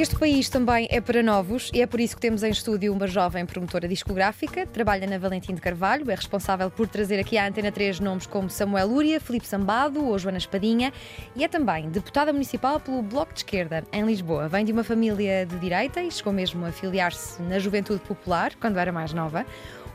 Este país também é para novos e é por isso que temos em estúdio uma jovem promotora discográfica, trabalha na Valentim de Carvalho, é responsável por trazer aqui à Antena 3 nomes como Samuel Lúria, Felipe Sambado ou Joana Espadinha e é também deputada municipal pelo Bloco de Esquerda em Lisboa. Vem de uma família de direita e chegou mesmo a filiar-se na Juventude Popular quando era mais nova.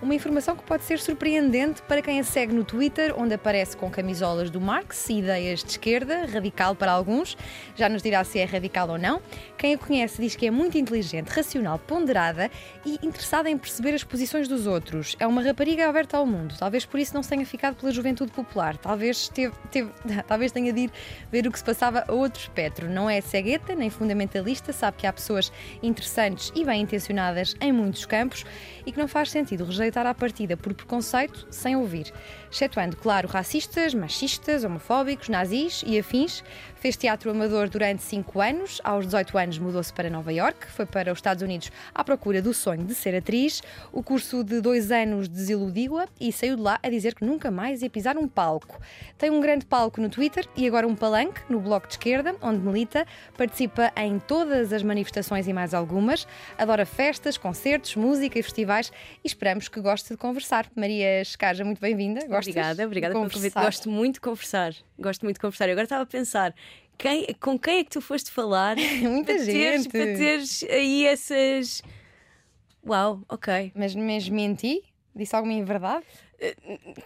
Uma informação que pode ser surpreendente para quem a segue no Twitter, onde aparece com camisolas do Marx e ideias de esquerda, radical para alguns. Já nos dirá se é radical ou não. Quem a conhece diz que é muito inteligente, racional, ponderada e interessada em perceber as posições dos outros. É uma rapariga aberta ao mundo. Talvez por isso não tenha ficado pela juventude popular. Talvez, teve, teve, talvez tenha de ir ver o que se passava a outro espectro. Não é cegueta nem fundamentalista, sabe que há pessoas interessantes e bem intencionadas em muitos campos e que não faz sentido rejeitar rejeitar à partida por preconceito sem ouvir, excetuando, claro, racistas, machistas, homofóbicos, nazis e afins. Fez teatro amador durante 5 anos, aos 18 anos mudou-se para Nova York, foi para os Estados Unidos à procura do sonho de ser atriz. O curso de dois anos desiludiu-a e saiu de lá a dizer que nunca mais ia pisar um palco. Tem um grande palco no Twitter e agora um palanque no Bloco de Esquerda, onde milita, participa em todas as manifestações e mais algumas, adora festas, concertos, música e festivais e esperamos que goste de conversar. Maria Escaja, muito bem-vinda. Obrigada, obrigada pelo convite. Gosto muito de conversar. Gosto muito de conversar. Eu agora estava a pensar. Quem, com quem é que tu foste falar? Muita para gente. Teres, para teres aí essas. Uau, ok. Mas, mas menti? Disse alguma inverdade?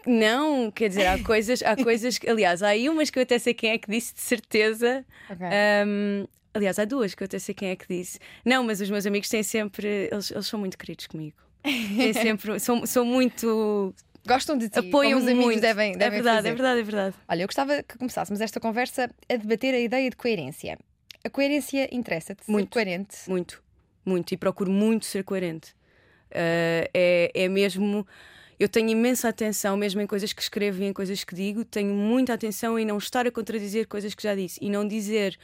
Não, quer dizer, há coisas, há coisas que, aliás, há aí umas que eu até sei quem é que disse de certeza. Ok. Um, aliás, há duas que eu até sei quem é que disse. Não, mas os meus amigos têm sempre. Eles, eles são muito queridos comigo. Têm sempre. são, são muito. Gostam de ti, Apoiam como os amigos devem, devem é verdade, fazer. é verdade, é verdade. Olha, eu gostava que começássemos esta conversa a debater a ideia de coerência. A coerência interessa-te? Ser Muito. coerente? Muito, muito. E procuro muito ser coerente. Uh, é, é mesmo. Eu tenho imensa atenção, mesmo em coisas que escrevo e em coisas que digo, tenho muita atenção em não estar a contradizer coisas que já disse e não dizer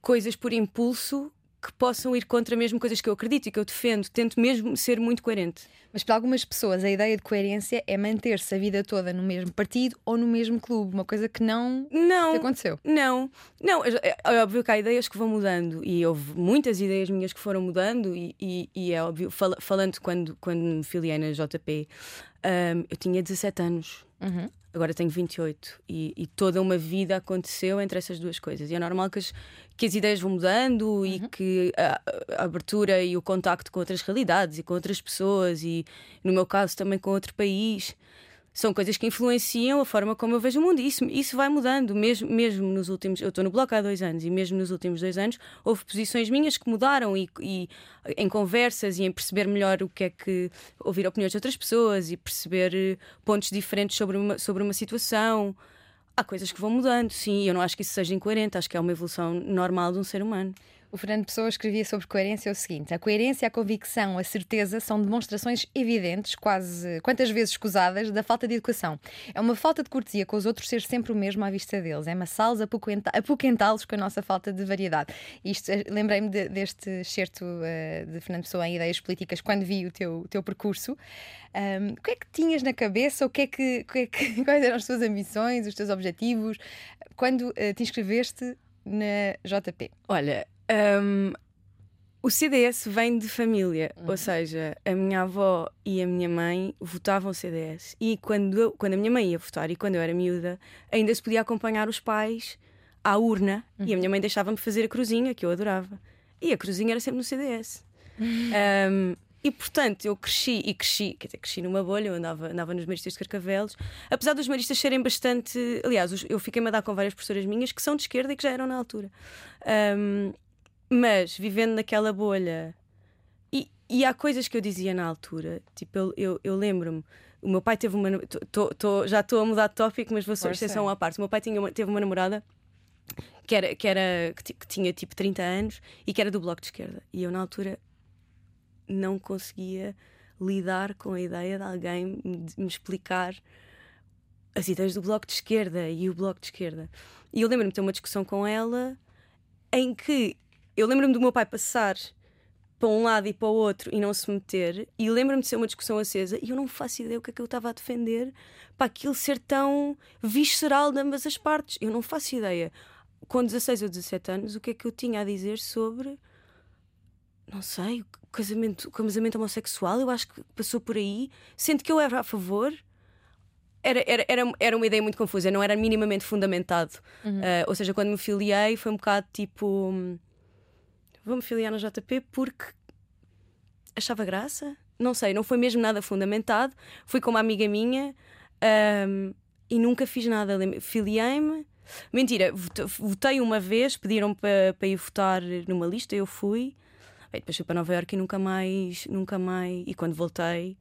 coisas por impulso que possam ir contra mesmo coisas que eu acredito e que eu defendo. Tento mesmo ser muito coerente. Mas para algumas pessoas a ideia de coerência é manter-se a vida toda no mesmo partido ou no mesmo clube, uma coisa que não Não. te aconteceu. Não, não, é, é óbvio que há ideias que vão mudando e houve muitas ideias minhas que foram mudando e, e- e é óbvio, fala- falando quando, quando me filiei na JP, hum, eu tinha 17 anos, Uhum. Agora tenho 28 e, e toda uma vida aconteceu entre essas duas coisas. E é normal que as, que as ideias vão mudando e que a, a abertura e o contacto com outras realidades e com outras pessoas e, no meu caso, também com outro país. São coisas que influenciam a forma como eu vejo o mundo. E Isso, isso vai mudando, mesmo, mesmo nos últimos. Eu estou no bloco há dois anos e mesmo nos últimos dois anos houve posições minhas que mudaram e, e em conversas e em perceber melhor o que é que. ouvir opiniões de outras pessoas e perceber eh, pontos diferentes sobre uma, sobre uma situação. Há coisas que vão mudando, sim, e eu não acho que isso seja incoerente, acho que é uma evolução normal de um ser humano. O Fernando Pessoa escrevia sobre coerência o seguinte: a coerência, a convicção, a certeza são demonstrações evidentes, quase quantas vezes escusadas, da falta de educação. É uma falta de cortesia com os outros ser sempre o mesmo à vista deles. É apoquenta- apoquentá-los com a nossa falta de variedade. Isto, eh, lembrei-me de- deste excerto eh, de Fernando Pessoa em Ideias Políticas quando vi o teu, teu percurso. Ahm, o que é que tinhas na cabeça? O que é que, que é que- quais eram as tuas ambições, os teus objetivos, quando eh, te inscreveste na JP? Olha, hum, o CDS vem de família, ou seja, a minha avó e a minha mãe votavam CDS. E quando, eu- quando a minha mãe ia votar e quando eu era miúda, ainda se podia acompanhar os pais à urna e a minha mãe deixava-me fazer a cruzinha, que eu adorava. E a cruzinha era sempre no CDS. Hum, e portanto eu cresci e cresci, quer dizer, cresci numa bolha, eu andava, andava nos maristas de Carcavelos, apesar dos maristas serem bastante. Aliás, eu fiquei-me a dar com várias professoras minhas que são de esquerda e que já eram na altura. Um, mas vivendo naquela bolha. E, e há coisas que eu dizia na altura, tipo, eu, eu, eu lembro-me. O meu pai teve uma. tô- tô- já estou a mudar de tópico, mas vou Força. exceção à parte. O meu pai tinha uma- teve uma namorada que, era, que, era, que, que tinha tipo 30 anos e que era do Bloco de Esquerda. E eu, na altura, não conseguia lidar com a ideia de alguém me explicar as ideias do Bloco de Esquerda e o Bloco de Esquerda. E eu lembro-me de ter uma discussão com ela em que eu lembro-me do meu pai passar para um lado e para o outro e não se meter, e lembro-me de ser uma discussão acesa e eu não faço ideia o que é que eu estava a defender para aquilo ser tão visceral de ambas as partes. Eu não faço ideia. Com 16 ou 17 anos, o que é que eu tinha a dizer sobre. Não sei, casamento, casamento homossexual, eu acho que passou por aí. Sendo que eu era a favor, era, era, era, era uma ideia muito confusa, não era minimamente fundamentado. Uhum. Uh, ou seja, quando me filiei, foi um bocado tipo vou-me filiar no JP porque achava graça. Não sei, não foi mesmo nada fundamentado. Fui com uma amiga minha um, e nunca fiz nada. Filiei-me. Mentira, votei uma vez, pediram para, para ir votar numa lista, eu fui. Bem, depois fui para Nova Iorque e nunca mais, nunca mais. E quando voltei,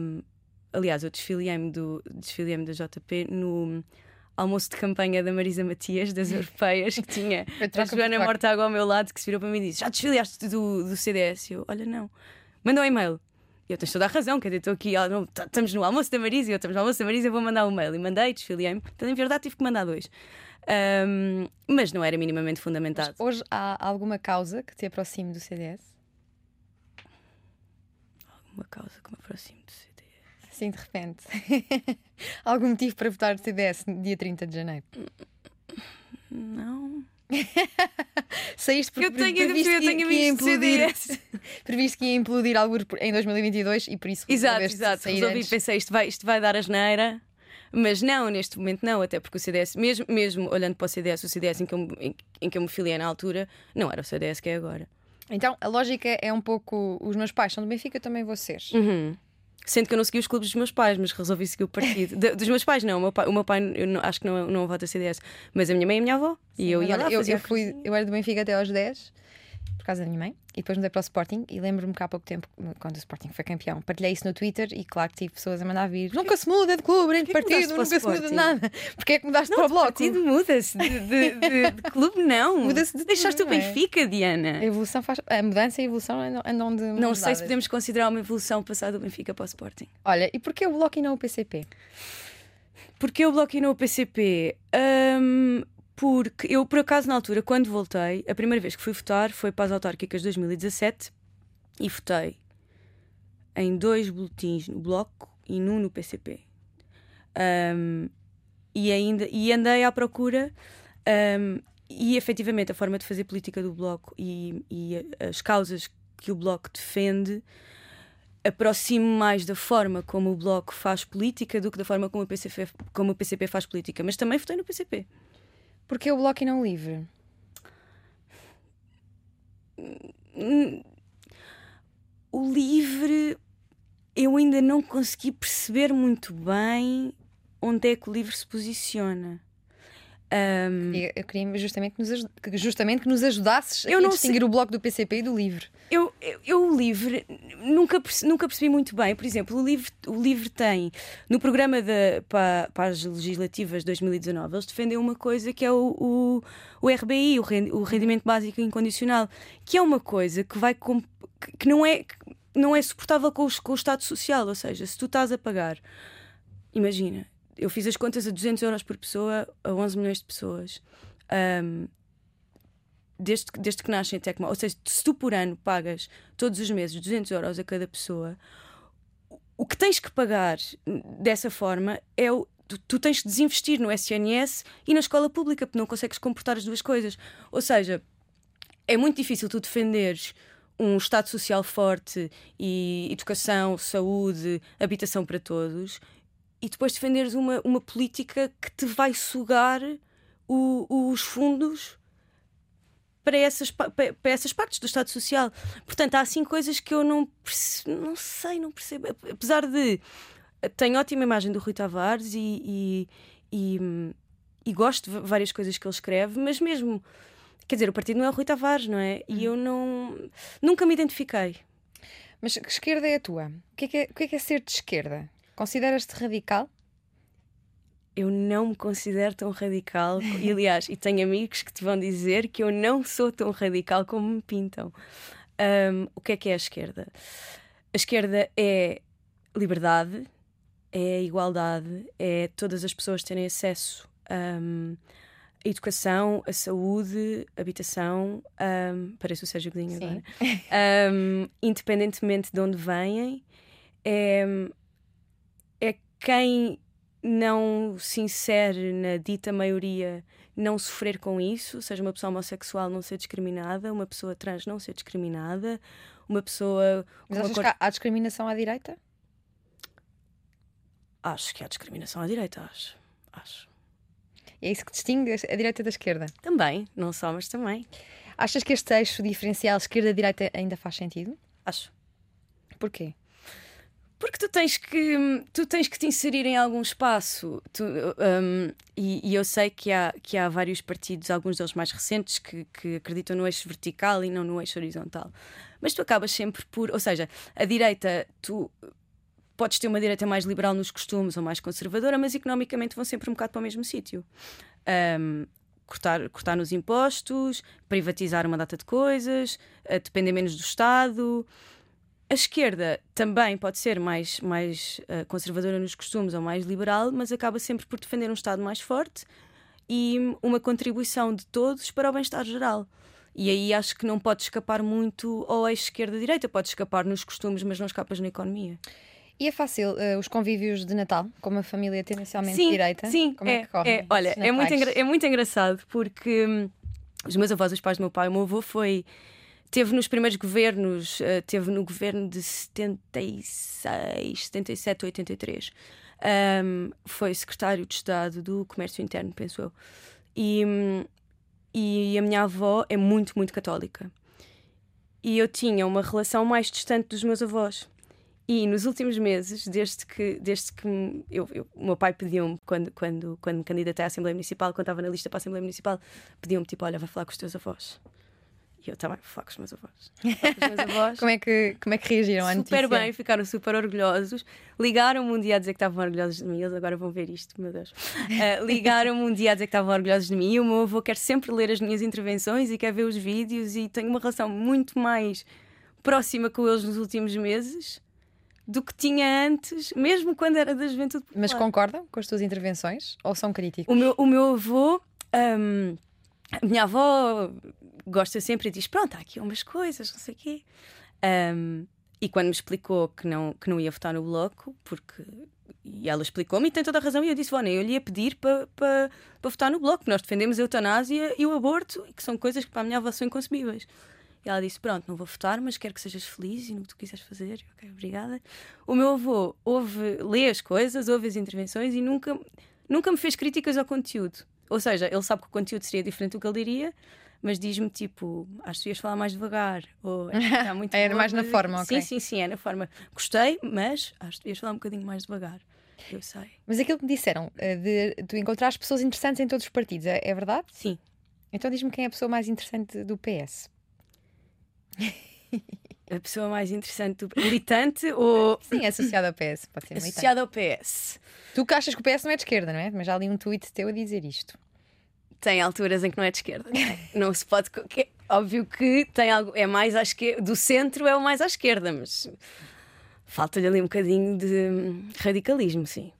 um, aliás, eu desfiliei-me desfiliei da JP no almoço de campanha da Marisa Matias, das Europeias, que tinha a Joana Mortágua ao meu lado, que se virou para mim e disse: Já desfiliaste do, do CDS? Eu, olha, não. Mandou um e-mail. E eu tenho toda a razão, quer dizer, estou aqui, tá, estamos no almoço da Marisa, e eu estamos no almoço da Marisa, eu vou mandar um e-mail. E mandei, desfiliei-me. Então, em verdade, tive que mandar dois. Um, mas não era minimamente fundamentado. Mas hoje há alguma causa que te aproxime do CDS? Alguma causa que me aproxime do CDS? Sim, de repente. Algum motivo para votar no CDS no dia 30 de janeiro? Não. Saíste porque eu tenho, previste eu tenho que, ia implodir, previsto que ia implodir algo em 2022 e por isso Exato, exato. Resolvi, antes. pensei, isto vai, isto vai dar asneira. Mas não, neste momento não, até porque o CDS, mesmo, mesmo olhando para o CDS, o CDS em que, eu, em, em que eu me filiei na altura, não era o CDS que é agora. Então a lógica é um pouco: os meus pais são do Benfica, eu também vou ser. Uhum. Sendo que eu não segui os clubes dos meus pais, mas resolvi seguir o partido. De, dos meus pais, não. O meu pai, o meu pai não, acho que não, não vota CDS. Mas a minha mãe e a minha avó. Sim, e eu ia lá. Eu, eu, fui, eu era do Benfica até aos 10 por causa da minha mãe, e depois mudei para o Sporting. E lembro-me que há pouco tempo, quando o Sporting foi campeão, partilhei isso no Twitter e claro que tive pessoas a mandar vir: nunca se muda de clube, nem de partido, nunca se muda de nada. Porque é que mudaste não, para o bloco? partido muda-se, de, de, de, de, clube não. Muda-se de Deixaste o é? Benfica, Diana. A, evolução faz, a mudança e a evolução andam de. Não sei se podemos considerar uma evolução passar do Benfica para o Sporting. Olha, e porquê o bloco e não o PCP? Porque o bloco e não o PCP? Um, porque eu, por acaso, na altura, quando voltei, a primeira vez que fui votar foi para as autárquicas de 2017 e votei em dois boletins no Bloco e num no PCP. Um, e, ainda, e andei à procura um, e efetivamente a forma de fazer política do Bloco e, e as causas que o Bloco defende aproximo mais da forma como o Bloco faz política do que da forma como o PCP, como o PCP faz política. Mas também votei no PCP. Porque o Bloco e não Livre? O Livre eu ainda não consegui perceber muito bem onde é que o Livre se posiciona. Um, eu queria justamente que, nos, justamente que nos ajudasses eu a distinguir sei. o bloco do PCP e do LIVRE. Eu, eu, eu o LIVRE nunca, percebi, nunca percebi muito bem. Por exemplo, o LIVRE, o LIVRE tem, no programa de, para, para as legislativas de 2019, eles defendem uma coisa que é o, o, o RBI, o, o Rendimento Básico Incondicional, que é uma coisa que vai que não é, não é suportável com, os, com o Estado Social. Ou seja, se tu estás a pagar, imagina, eu fiz as contas a 200 euros por pessoa a 11 milhões de pessoas. Um, desde, desde que nascem até que. Ou seja, se tu por ano pagas todos os meses 200 euros a cada pessoa, o que tens que pagar dessa forma é o. Tu, tu tens que desinvestir no SNS e na escola pública, porque não consegues comportar as duas coisas. Ou seja, é muito difícil tu defenderes um Estado social forte e educação, saúde, habitação para todos e depois defenderes uma, uma política que te vai sugar o, os fundos para essas, para essas partes do Estado Social. Portanto, há assim coisas que eu não, não sei, não percebo. Apesar de. Tenho ótima imagem do Rui Tavares e, e, e, e gosto de várias coisas que ele escreve, mas mesmo. Quer dizer, o partido não é o Rui Tavares, não é? E uhum. eu não. Nunca me identifiquei. Mas que esquerda é a tua? O que é, que é, o que é, que é ser de esquerda? Consideras-te radical? Eu não me considero tão radical. e, aliás, e tenho amigos que te vão dizer que eu não sou tão radical como me pintam. Um, o que é que é a esquerda? a esquerda é liberdade, é igualdade, é todas as pessoas terem acesso um, à educação, à saúde, habitação. Um, parece o Sérgio Godinho agora. Um, independentemente de onde vêm, é quem não se insere na dita maioria não sofrer com isso, ou seja, uma pessoa homossexual não ser discriminada, uma pessoa trans não ser discriminada, uma pessoa Mas achas cor- que há, há discriminação à direita? Acho que há discriminação à direita, acho. Acho. É isso que distingue a direita da esquerda. Também, não só, mas também. Achas que este eixo diferencial esquerda-direita ainda faz sentido? Acho. Porquê? Porque tu tens que tu tens que te inserir em algum espaço. Tu, um, e, e eu sei que há, que há vários partidos, alguns deles mais recentes, que, que acreditam no eixo vertical e não no eixo horizontal. Mas tu acabas sempre por. Ou seja, a direita, tu podes ter uma direita mais liberal nos costumes ou mais conservadora, mas economicamente vão sempre um bocado para o mesmo sítio. Um, cortar, cortar nos impostos, privatizar uma data de coisas, depender menos do Estado. A esquerda também pode ser mais, mais uh, conservadora nos costumes ou mais liberal, mas acaba sempre por defender um Estado mais forte e uma contribuição de todos para o bem-estar geral. E aí acho que não pode escapar muito ao eixo esquerda-direita, pode escapar nos costumes, mas não escapas na economia. E é fácil uh, os convívios de Natal, com uma família tendencialmente sim, direita? Sim, Como é, que correm é, olha, é muito, é muito engraçado porque hum, os meus avós, os pais do meu pai, o meu avô foi. Teve nos primeiros governos, eh, teve no governo de 76, 77 ou 83. Hum, foi secretário de Estado do Comércio Interno, penso eu. E, e a minha avó é muito, muito católica. E eu tinha uma relação mais distante dos meus avós. E nos últimos meses, desde que, desde que eu, eu- o meu pai pediu-me, quando, quando, quando me candidatei à Assembleia Municipal, quando estava na lista para a Assembleia Municipal, pediu-me tipo: Olha, vai falar com os teus avós. E eu também falar com os meus avós. Com os meus avós. Como é que, como é que reagiram à super notícia? bem, ficaram super orgulhosos. Ligaram-me um dia a dizer que estavam orgulhosos de mim. Eles agora vão ver isto, meu Deus. Ah, Ligaram-me um dia a dizer que estavam orgulhosos de mim. E o meu avô quer sempre ler as minhas intervenções e quer ver os vídeos. E tenho uma relação muito mais próxima com eles nos últimos meses do que tinha antes, mesmo quando era da juventude popular. Mas concordam com as tuas intervenções? Ou são críticos? O meu, o meu avô, hum, a minha avó gosta sempre e diz: Pronto, há aqui umas coisas, não sei o quê. Hum, e quando me explicou que não, que não ia votar no bloco, porque. E ela explicou-me e tem toda a razão. E eu disse: Vona, eu lhe ia pedir para pa, pa votar no bloco, nós defendemos a eutanásia e o aborto, que são coisas que para a minha avó são inconcebíveis. E ela disse: Pronto, não vou votar, mas quero que sejas feliz e no que tu quiseres fazer. Ok, obrigada. O meu avô ouve, lê as coisas, ouve as intervenções e nunca, nunca me fez críticas ao conteúdo. Ou seja, ele sabe que o conteúdo seria diferente do que ele diria, mas diz-me tipo: Acho que tu ias falar mais devagar. Ou "Acho que está muito Era boa, mais na mas-" forma, ok. Sim, sim, sim, é na forma. Gostei, mas acho que tu ias falar um bocadinho mais devagar. Eu sei. Mas aquilo que me disseram eh, de tu encontrares pessoas interessantes em todos os partidos, é, é verdade? Sim. Então diz-me quem é a pessoa mais interessante do PS. A pessoa mais interessante do militante ou Sim, é associada ao PS, pode ser militante. associada ao PS. Tu que achas que o PS não é de esquerda, não é? Mas já li um tweet teu a dizer isto. Tem alturas em que não é de esquerda. Não se pode. que- Óbvio que tem algo. É mais à esquerda. Do centro é o mais à esquerda, mas falta-lhe ali um bocadinho de radicalismo, sim.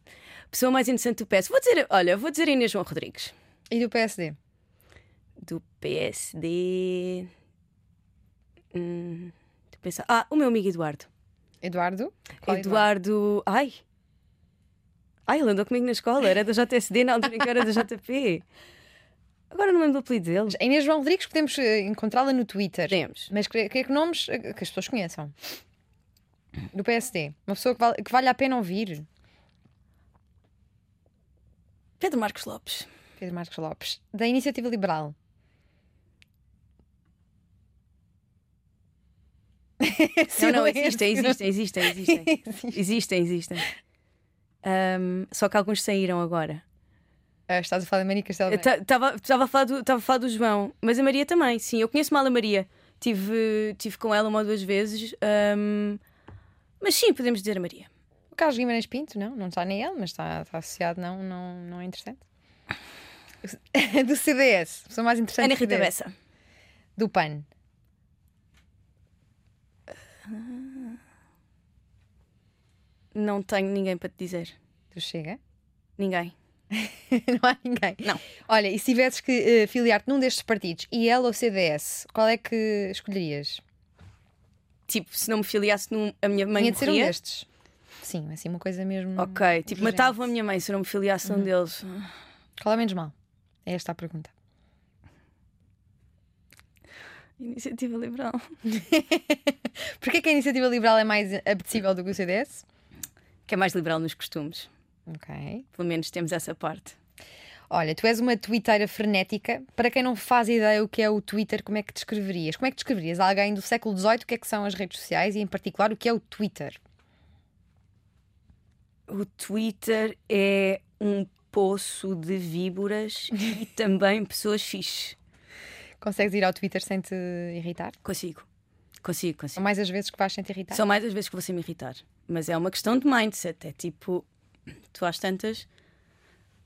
Pessoa mais interessante do PS. Vou dizer, olha, vou dizer Inês João Rodrigues. E do PSD? Do PSD. Hum, pensar. Ah, o meu amigo Eduardo. Eduardo? Qual Eduardo. Ai! Ai, ele andou comigo na escola, era da JSD, na altura em que era da JP. Agora não lembro do apelido dele. A Inês João Rodrigues podemos eh, encontrá-la no Twitter. Podemos. Mas queria queria que nomes eh, que as pessoas conheçam. Do PSD. Uma pessoa que vale, que vale a pena ouvir. Pedro Marcos Lopes. Pedro Marcos Lopes. Da Iniciativa Liberal. Não, não, existem, existem, existem, existem. Existe. Existem, existem. Ahm, só que alguns saíram agora. Ah, estás a falar da Maria Castelo Branco. Estava a, falar do- a falar do João, mas a Maria também, sim. Eu conheço mal a Maria. Tive, tive com ela uma ou duas vezes. ahm, mas sim, podemos dizer a Maria. O Carlos Guimarães Pinto, não, não está nem ele, mas está, está associado, não, não, não é interessante. Do CDS, pessoa mais interessante. Ana Rita. Bessa. Do PAN. Não tenho ninguém para te dizer. Tu chega? Ninguém. não há ninguém. Não. Olha, e se tivesses que uh, filiar-te num destes partidos, IL ou CDS, qual é que escolherias? Tipo, se não me filiasse num, a minha mãe Tinha de ser um morria? destes. Sim, assim uma coisa mesmo. Ok, tipo, urgente. matavam a minha mãe se eu não me filiasse Uhum. num deles. Qual é menos mal? É esta a pergunta. Iniciativa Liberal. Porquê que a iniciativa liberal é mais apetecível do que o CDS? Que é mais liberal nos costumes. Ok. Pelo menos temos essa parte. Olha, tu és uma twitteira frenética. Para quem não faz ideia o que é o Twitter, como é que descreverias? Como é que descreverias alguém do século XVIII o que é que são as redes sociais e, em particular, o que é o Twitter? O Twitter é um poço de víboras e também pessoas fixe. Consegues ir ao Twitter sem te irritar? Consigo. Consigo, consigo. São mais as vezes que vais sem te irritar? São mais as vezes que você me irritar. Mas é uma questão de mindset. É tipo, tu às tantas.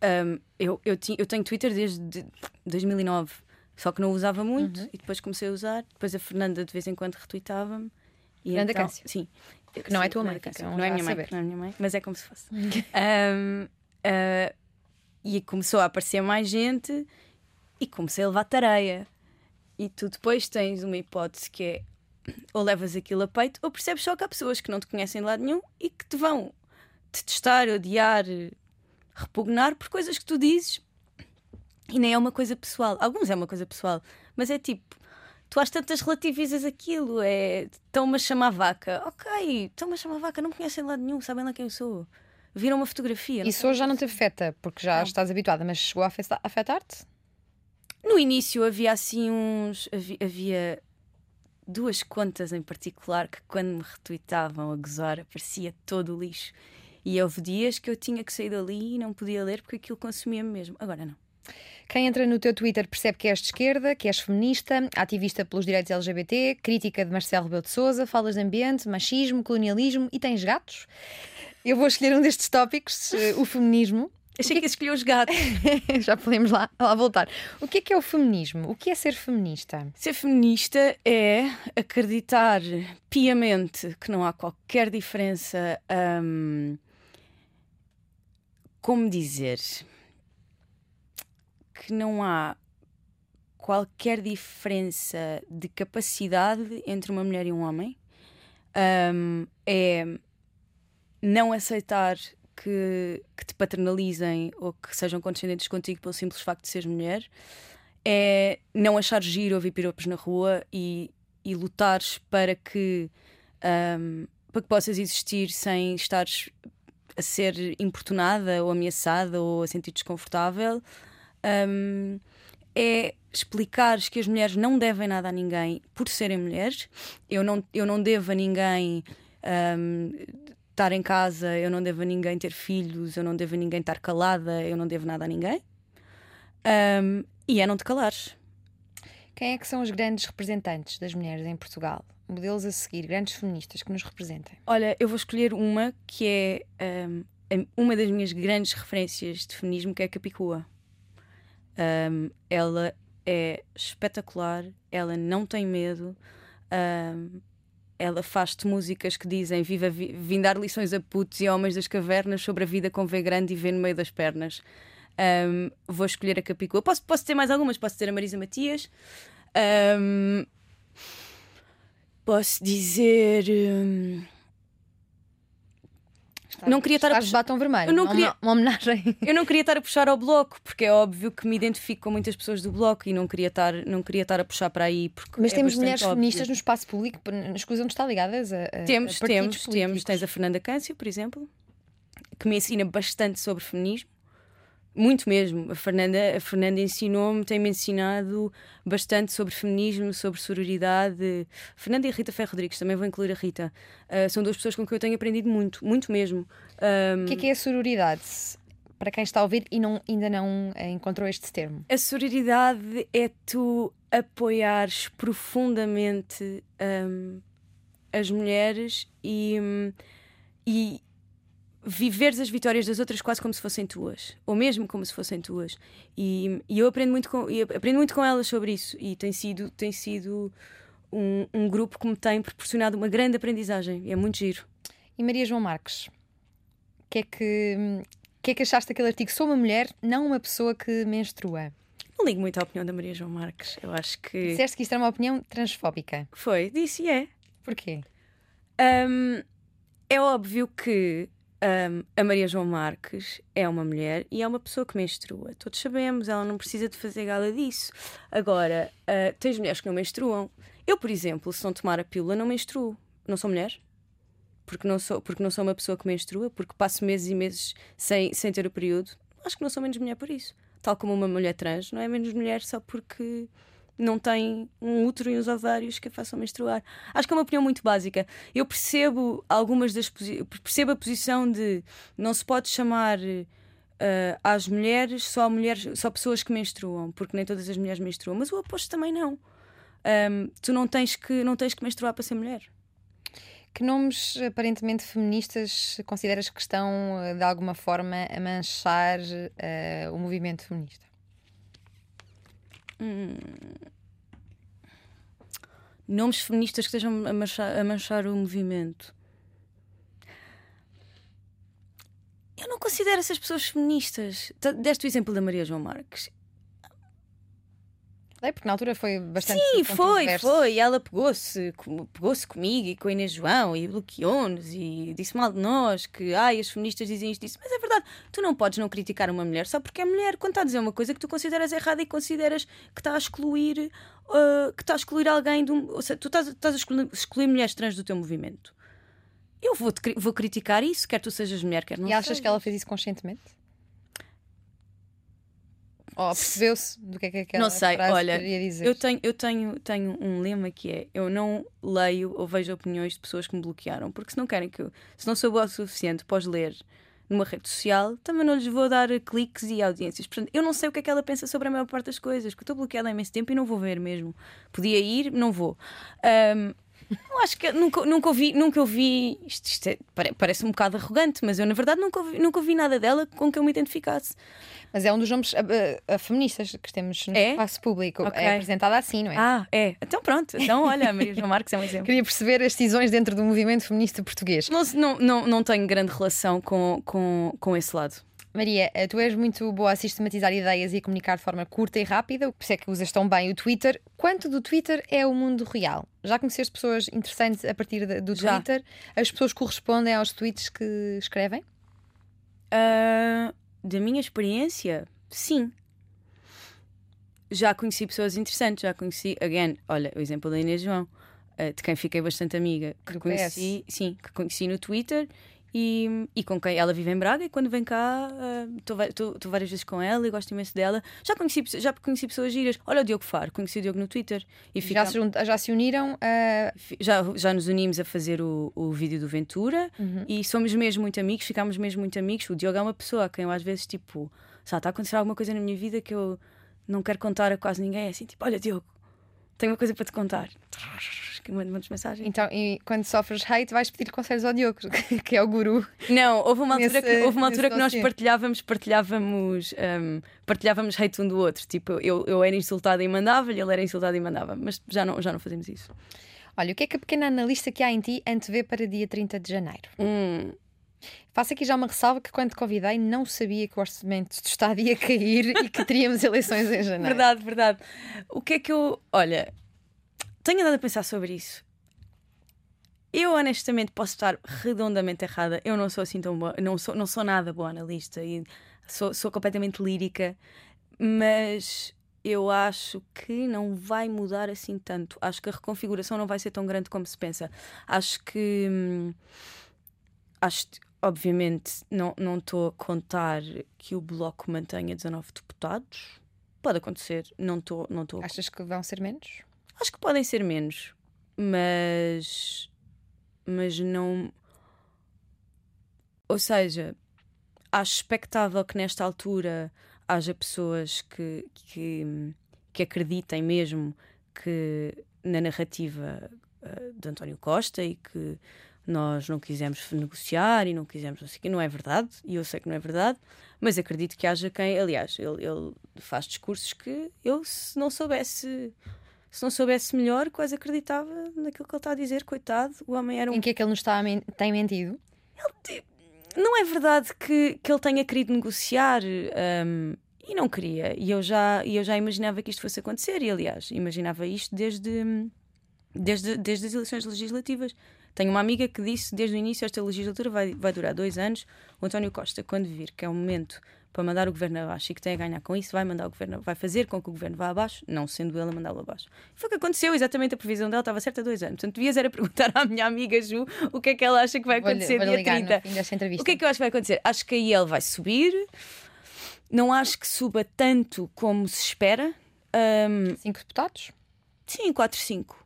hum, eu, eu, ti- eu tenho Twitter desde 2009, só que não usava muito Uhum. e depois comecei a usar. Depois a Fernanda de vez em quando retweetava-me. Fernanda então, Câncio. Sim. Que não é Sim, tua mãe, Câncio. ficam Não é minha mãe, não é minha mãe, mas é como se fosse. Hum, ah, e começou a aparecer mais gente e comecei a levar tareia. E tu depois tens uma hipótese que é ou levas aquilo a peito ou percebes só que há pessoas que não te conhecem de lado nenhum e que te vão detestar, odiar, repugnar por coisas que tu dizes e nem é uma coisa pessoal. Alguns é uma coisa pessoal, mas é tipo, tu às tantas relativizas aquilo, é estão-me a chamar vaca. Ok, estão-me a chamar vaca, não me conhecem de lado nenhum, sabem lá quem eu sou. Viram uma fotografia. Isso hoje já não te afeta, porque já Não. estás habituada, mas chegou a afeta- afetar-te? No início havia assim uns. Havia, duas contas em particular que, quando me retweetavam a gozar, aparecia todo o lixo. E houve dias que eu tinha que sair dali e não podia ler porque aquilo consumia-me mesmo. Agora não. Quem entra no teu Twitter percebe que és de esquerda, que és feminista, ativista pelos direitos LGBT, crítica de Marcelo Rebelo de Sousa, falas de ambiente, machismo, colonialismo e tens gatos? Eu vou escolher um destes tópicos, eh, o feminismo. Achei que escolhi os gatos. Já podemos lá, lá voltar. O que é que é o feminismo? O que é ser feminista? Ser feminista é acreditar piamente que não há qualquer diferença. hum, como dizer? Que não há qualquer diferença de capacidade entre uma mulher e um homem. Hum, é não aceitar que, que te paternalizem ou que sejam condescendentes contigo pelo simples facto de seres mulher é não achar giro ouvir piropos na rua e, e lutares para que, ahm, para que possas existir sem estares a ser importunada ou ameaçada ou a sentir desconfortável. Ahm, é explicares que as mulheres não devem nada a ninguém por serem mulheres. Eu não, eu não devo a ninguém ahm, estar em casa, eu não devo a ninguém ter filhos, eu não devo a ninguém estar calada, eu não devo nada a ninguém. Ahm, e é não te calares. Quem é que são os grandes representantes das mulheres em Portugal? Modelos a seguir, grandes feministas que nos representem. Olha, eu vou escolher uma que é a- uma das minhas grandes referências de feminismo, que é a Capicua. Ahm, ela é espetacular, ela não tem medo, ahm, ela faz-te músicas que dizem Viva, vi, vim dar lições a putos e homens das cavernas sobre a vida com V grande e V no meio das pernas. Ahm, vou escolher a Capicua. Posso, posso ter mais algumas, posso ter a Marisa Matias. Ahm, posso dizer. hum, Não queria estar a de batom vermelho. Eu não uma, queria- uma homenagem. eu não queria estar a puxar ao bloco, porque é óbvio que me identifico com muitas pessoas do bloco e não queria estar, não queria estar a puxar para aí. Porque Mas é temos mulheres óbvio. feministas no espaço público, escusam de estar ligadas a, a Temos, a temos, temos. políticos. Tens a Fernanda Câncio, por exemplo, que me ensina bastante sobre feminismo. Muito mesmo. A Fernanda, a Fernanda ensinou-me, tem-me ensinado bastante sobre feminismo, sobre sororidade. Fernanda e a Rita Ferro Rodrigues, também vou incluir a Rita. Ah, são duas pessoas com quem eu tenho aprendido muito, muito mesmo. Ahm, O que é que é a sororidade? Para quem está a ouvir e não, ainda não eh, encontrou este termo. A sororidade é tu apoiares profundamente hum, as mulheres e, e viveres as vitórias das outras quase como se fossem tuas, ou mesmo como se fossem tuas. E, e eu aprendo muito, com, aprendo muito com elas sobre isso, e tem sido, tem sido um, um grupo que me tem proporcionado uma grande aprendizagem, é muito giro. E Maria João Marques? que é que, que é que achaste daquele artigo? Sou uma mulher, não uma pessoa que menstrua. Não ligo muito à opinião da Maria João Marques. Eu acho que. Disseste que isto era uma opinião transfóbica. Foi, disse e é. Porquê? Um, é óbvio que um, a Maria João Marques é uma mulher e é uma pessoa que menstrua. Todos sabemos, ela não precisa de fazer gala disso. Agora, uh, tens mulheres que não menstruam. Eu, por exemplo, se não tomar a pílula, não menstruo. Não sou mulher. Porque não sou, porque não sou uma pessoa que menstrua, porque passo meses e meses sem, sem ter o período. Acho que não sou menos mulher por isso. Tal como uma mulher trans, não é menos mulher só porque não tem um útero e uns ovários que a façam menstruar. Acho que é uma opinião muito básica. Eu percebo algumas das percebo a posição de não se pode chamar uh, às mulheres só mulheres, só pessoas que menstruam, porque nem todas as mulheres menstruam, mas o oposto também não. Um, tu não tens que não tens que menstruar para ser mulher. Que nomes aparentemente feministas consideras que estão eh, de alguma forma a manchar uh, o movimento feminista? Hum. Nomes feministas que estejam a manchar, a manchar o movimento. Eu não considero essas pessoas feministas. Deste o exemplo da Maria João Marques. É porque na altura foi bastante. Sim, foi, foi. Ela pegou-se pegou comigo e com a Inês João e bloqueou-nos e disse mal de nós que ai, as feministas dizem isto, isso. Mas é verdade, tu não podes não criticar uma mulher só porque é mulher quando está a dizer uma coisa que tu consideras errada e consideras que está a excluir uh, que está a excluir alguém de um, ou seja, tu estás, estás a excluir, excluir mulheres trans do teu movimento. Eu vou, vou criticar isso, quer tu sejas mulher, quer não E achas sejas. que ela fez isso conscientemente? Ou percebeu-se do que é que aquela não sei, frase olha, queria dizer? Eu tenho, eu tenho, tenho um lema que é: eu não leio ou vejo opiniões de pessoas que me bloquearam, porque se não querem que eu, se não sou boa o suficiente, podes ler numa rede social, também não lhes vou dar cliques e audiências. Portanto, eu não sei o que é que ela pensa sobre a maior parte das coisas, porque estou bloqueada há imenso tempo e não vou ver mesmo. Podia ir, não vou. Um, eu acho que nunca, nunca ouvi, nunca ouvi isto, isto é, parece um bocado arrogante, mas eu na verdade nunca ouvi, nunca ouvi nada dela com que eu me identificasse. Mas é um dos nomes a, a feministas que temos no é? espaço público. Okay. É apresentada assim, não é? Ah, é. Então pronto. Então olha, a Maria João Marques é um exemplo. Queria perceber as decisões dentro do movimento feminista português. Não, não, não, não tenho grande relação com, com, com esse lado. Maria, eh, tu és muito boa a sistematizar ideias e a comunicar de forma curta e rápida, por isso é que usas tão bem o Twitter. Quanto do Twitter é o mundo real? Já conheceste pessoas interessantes a partir do Já. Twitter? As pessoas correspondem aos tweets que escrevem? Uh, da minha experiência, sim. Já conheci pessoas interessantes, já conheci, again, olha, o exemplo da Inês João, uh, de quem fiquei bastante amiga, que Do conheci, sim, que conheci no Twitter e, e com quem ela vive em Braga e quando vem cá estou uh, várias vezes com ela e gosto imenso dela. Já conheci, já conheci pessoas giras. Olha o Diogo Faro, conheci o Diogo no Twitter. E já, se junt, já se uniram a. Já, já nos unimos a fazer o, o vídeo do Ventura Uhum. e somos mesmo muito amigos, ficámos mesmo muito amigos. O Diogo é uma pessoa a quem eu às vezes, tipo, sabe, está a acontecer alguma coisa na minha vida que eu não quero contar a quase ninguém. É assim, tipo, olha, Diogo, tenho uma coisa para te contar. Que mando muitas mensagens. Então, e quando sofres hate, vais pedir conselhos ao Diogo, que é o guru. Não, houve uma altura Nesse- que, houve uma altura que nós partilhávamos, partilhávamos, um, partilhávamos hate um do outro. Tipo, eu, eu era insultada e mandava-lhe, ele era insultado e mandava. Mas já não, já não fazemos isso. Olha, o que é que a pequena analista que há em ti antevê para dia 30 de janeiro? Hum, Faço aqui já uma ressalva que quando te convidei não sabia que o orçamento do Estado ia cair e que teríamos eleições em janeiro. verdade, verdade. O que é que eu. Olha, tenho andado a pensar sobre isso. Eu honestamente posso estar redondamente errada. Eu não sou assim tão boa, não sou, não sou nada boa analista e sou, sou completamente lírica, mas eu acho que não vai mudar assim tanto. Acho que a reconfiguração não vai ser tão grande como se pensa. Acho que. hum, acho, obviamente, não estou a contar que o Bloco mantenha 19 deputados. Pode acontecer, não estou não Achas que vão ser menos? Acho que podem ser menos, mas. Mas não. Ou seja, acho expectável que nesta altura haja pessoas que, que, que acreditem mesmo que na narrativa eh, de António Costa e que nós não quisemos negociar e não quisemos não sei quê. Não é verdade, e eu sei que não é verdade, mas acredito que haja quem, aliás, ele, ele faz discursos que eu, se não soubesse se não soubesse melhor, quase acreditava naquilo que ele está a dizer, coitado, o homem era um. Em que é que ele nos está men- tem mentido? não é verdade que, que ele tenha querido negociar. Um, e não queria. E eu, já, eu já imaginava que isto fosse acontecer. E, aliás, imaginava isto desde, desde, desde as eleições legislativas. Tenho uma amiga que disse desde o início esta legislatura vai, vai durar dois anos. O António Costa, quando vir que é o momento para mandar o governo abaixo e que tem a ganhar com isso, vai mandar o governo, vai fazer com que o governo vá abaixo, não sendo ele a mandá-lo abaixo. Foi o que aconteceu, exatamente a previsão dela estava certa há dois anos. Portanto, devias era perguntar à minha amiga Ju o que é que ela acha que vai acontecer vou, vou dia 30. O que é que eu acho que vai acontecer? Acho que aí ele vai subir. Não acho que suba tanto como se espera. Um, cinco deputados? Sim, quatro, cinco.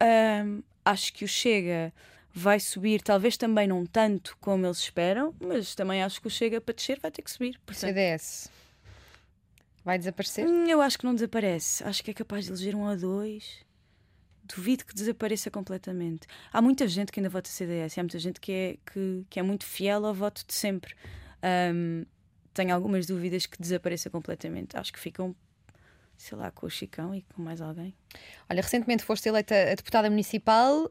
Um, acho que o Chega vai subir, talvez também não tanto como eles esperam, mas também acho que o Chega para descer vai ter que subir. Portanto... CDS vai desaparecer? Hum, eu acho que não desaparece. Acho que é capaz de eleger um a dois. Duvido que desapareça completamente. Há muita gente que ainda vota CDS, há muita gente que é, que, que é muito fiel ao voto de sempre. Um, tenho algumas dúvidas que desapareça completamente. Acho que ficam sei lá, com o Chicão e com mais alguém. Olha, recentemente foste eleita deputada municipal.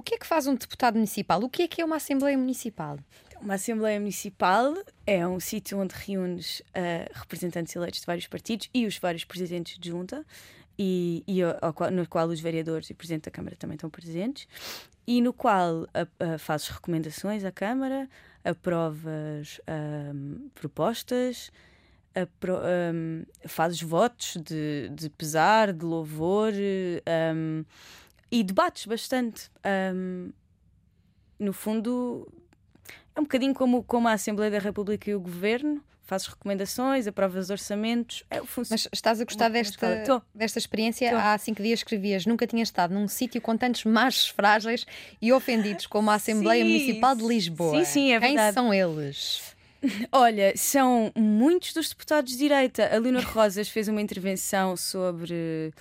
O que é que faz um deputado municipal? O que é que é uma Assembleia Municipal? Uma Assembleia Municipal é um sítio onde reúnes uh, representantes eleitos de vários partidos e os vários presidentes de junta, e, e ao, no qual os vereadores e o presidente da Câmara também estão presentes, e no qual uh, uh, fazes recomendações à Câmara, aprovas um, propostas, apro um, fazes votos de, de pesar, de louvor. Um, e debates bastante. Um, no fundo, é um bocadinho como, como a Assembleia da República e o Governo. Fazes recomendações, aprovas orçamentos. É, Mas estás a gostar desta, desta experiência? Tô. Há cinco dias escrevias: nunca tinha estado num sítio com tantos machos frágeis e ofendidos como a Assembleia sim, Municipal de Lisboa. Sim, sim, é Quem verdade. são eles? Olha, são muitos dos deputados de direita. A Leonor Rosas fez uma intervenção sobre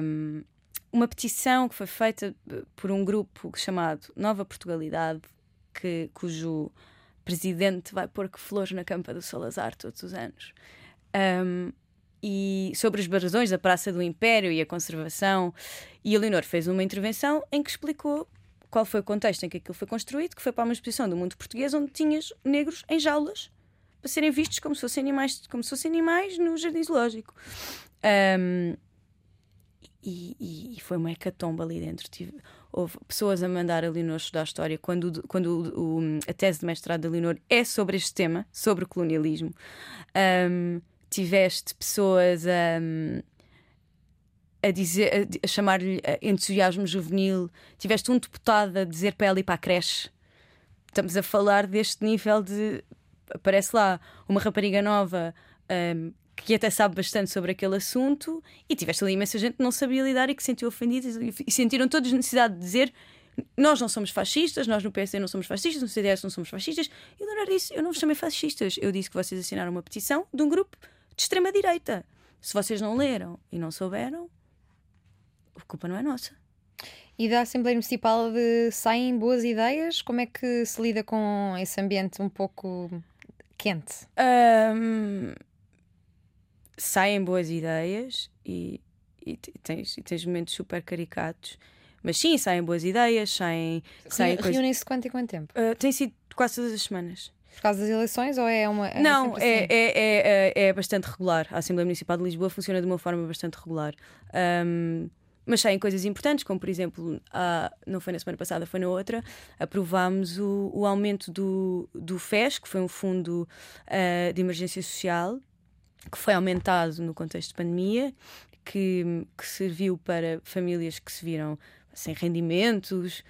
um, uma petição que foi feita eh, por um grupo chamado Nova Portugalidade, que, cujo presidente vai pôr que flores na campa do Salazar todos os anos. Um, e sobre os barrosões da Praça do Império e a conservação. E a Leonor fez uma intervenção em que explicou qual foi o contexto em que aquilo foi construído, que foi para uma exposição do mundo português onde tinhas negros em jaulas para serem vistos como se fossem animais, como se fossem animais no jardim zoológico. Um, e, e, foi uma hecatomba ali dentro. Tive, houve pessoas a mandar a Leonor estudar história quando, quando o, o, a tese de mestrado da Leonor é sobre este tema, sobre o colonialismo. Um, tiveste pessoas a, a dizer, a, a chamar-lhe entusiasmo juvenil. Tiveste um deputado a dizer para ela ir para a creche. Estamos a falar deste nível de. Aparece lá uma rapariga nova um, que até sabe bastante sobre aquele assunto, e tiveste ali imensa gente que não sabia lidar e que se sentiu ofendida e sentiram todos necessidade de dizer nós não somos fascistas, nós no PSD não somos fascistas, no CDS não somos fascistas. E o Leonardo disse: Eu não vos chamei fascistas, eu disse que vocês assinaram uma petição de um grupo de extrema-direita. Se vocês não leram e não souberam, a culpa não é nossa. E da Assembleia Municipal de, saem boas ideias? Como é que se lida com esse ambiente um pouco quente? Um, saem boas ideias e, e, tens, e tens momentos super caricatos. Mas sim, saem boas ideias, saem. saem Reúnem-se quanto e quanto tempo? Uh, tem sido quase todas as semanas. Por causa das eleições ou é uma. É Não, assim? é, é, é, é, bastante regular. A Assembleia Municipal de Lisboa funciona de uma forma bastante regular. Um, mas saem coisas importantes, como por exemplo, a, não foi na semana passada, foi na outra, aprovámos o, o aumento do, do FES, que foi um fundo uh, de emergência social, que foi aumentado no contexto de pandemia, que, que serviu para famílias que se viram sem rendimentos,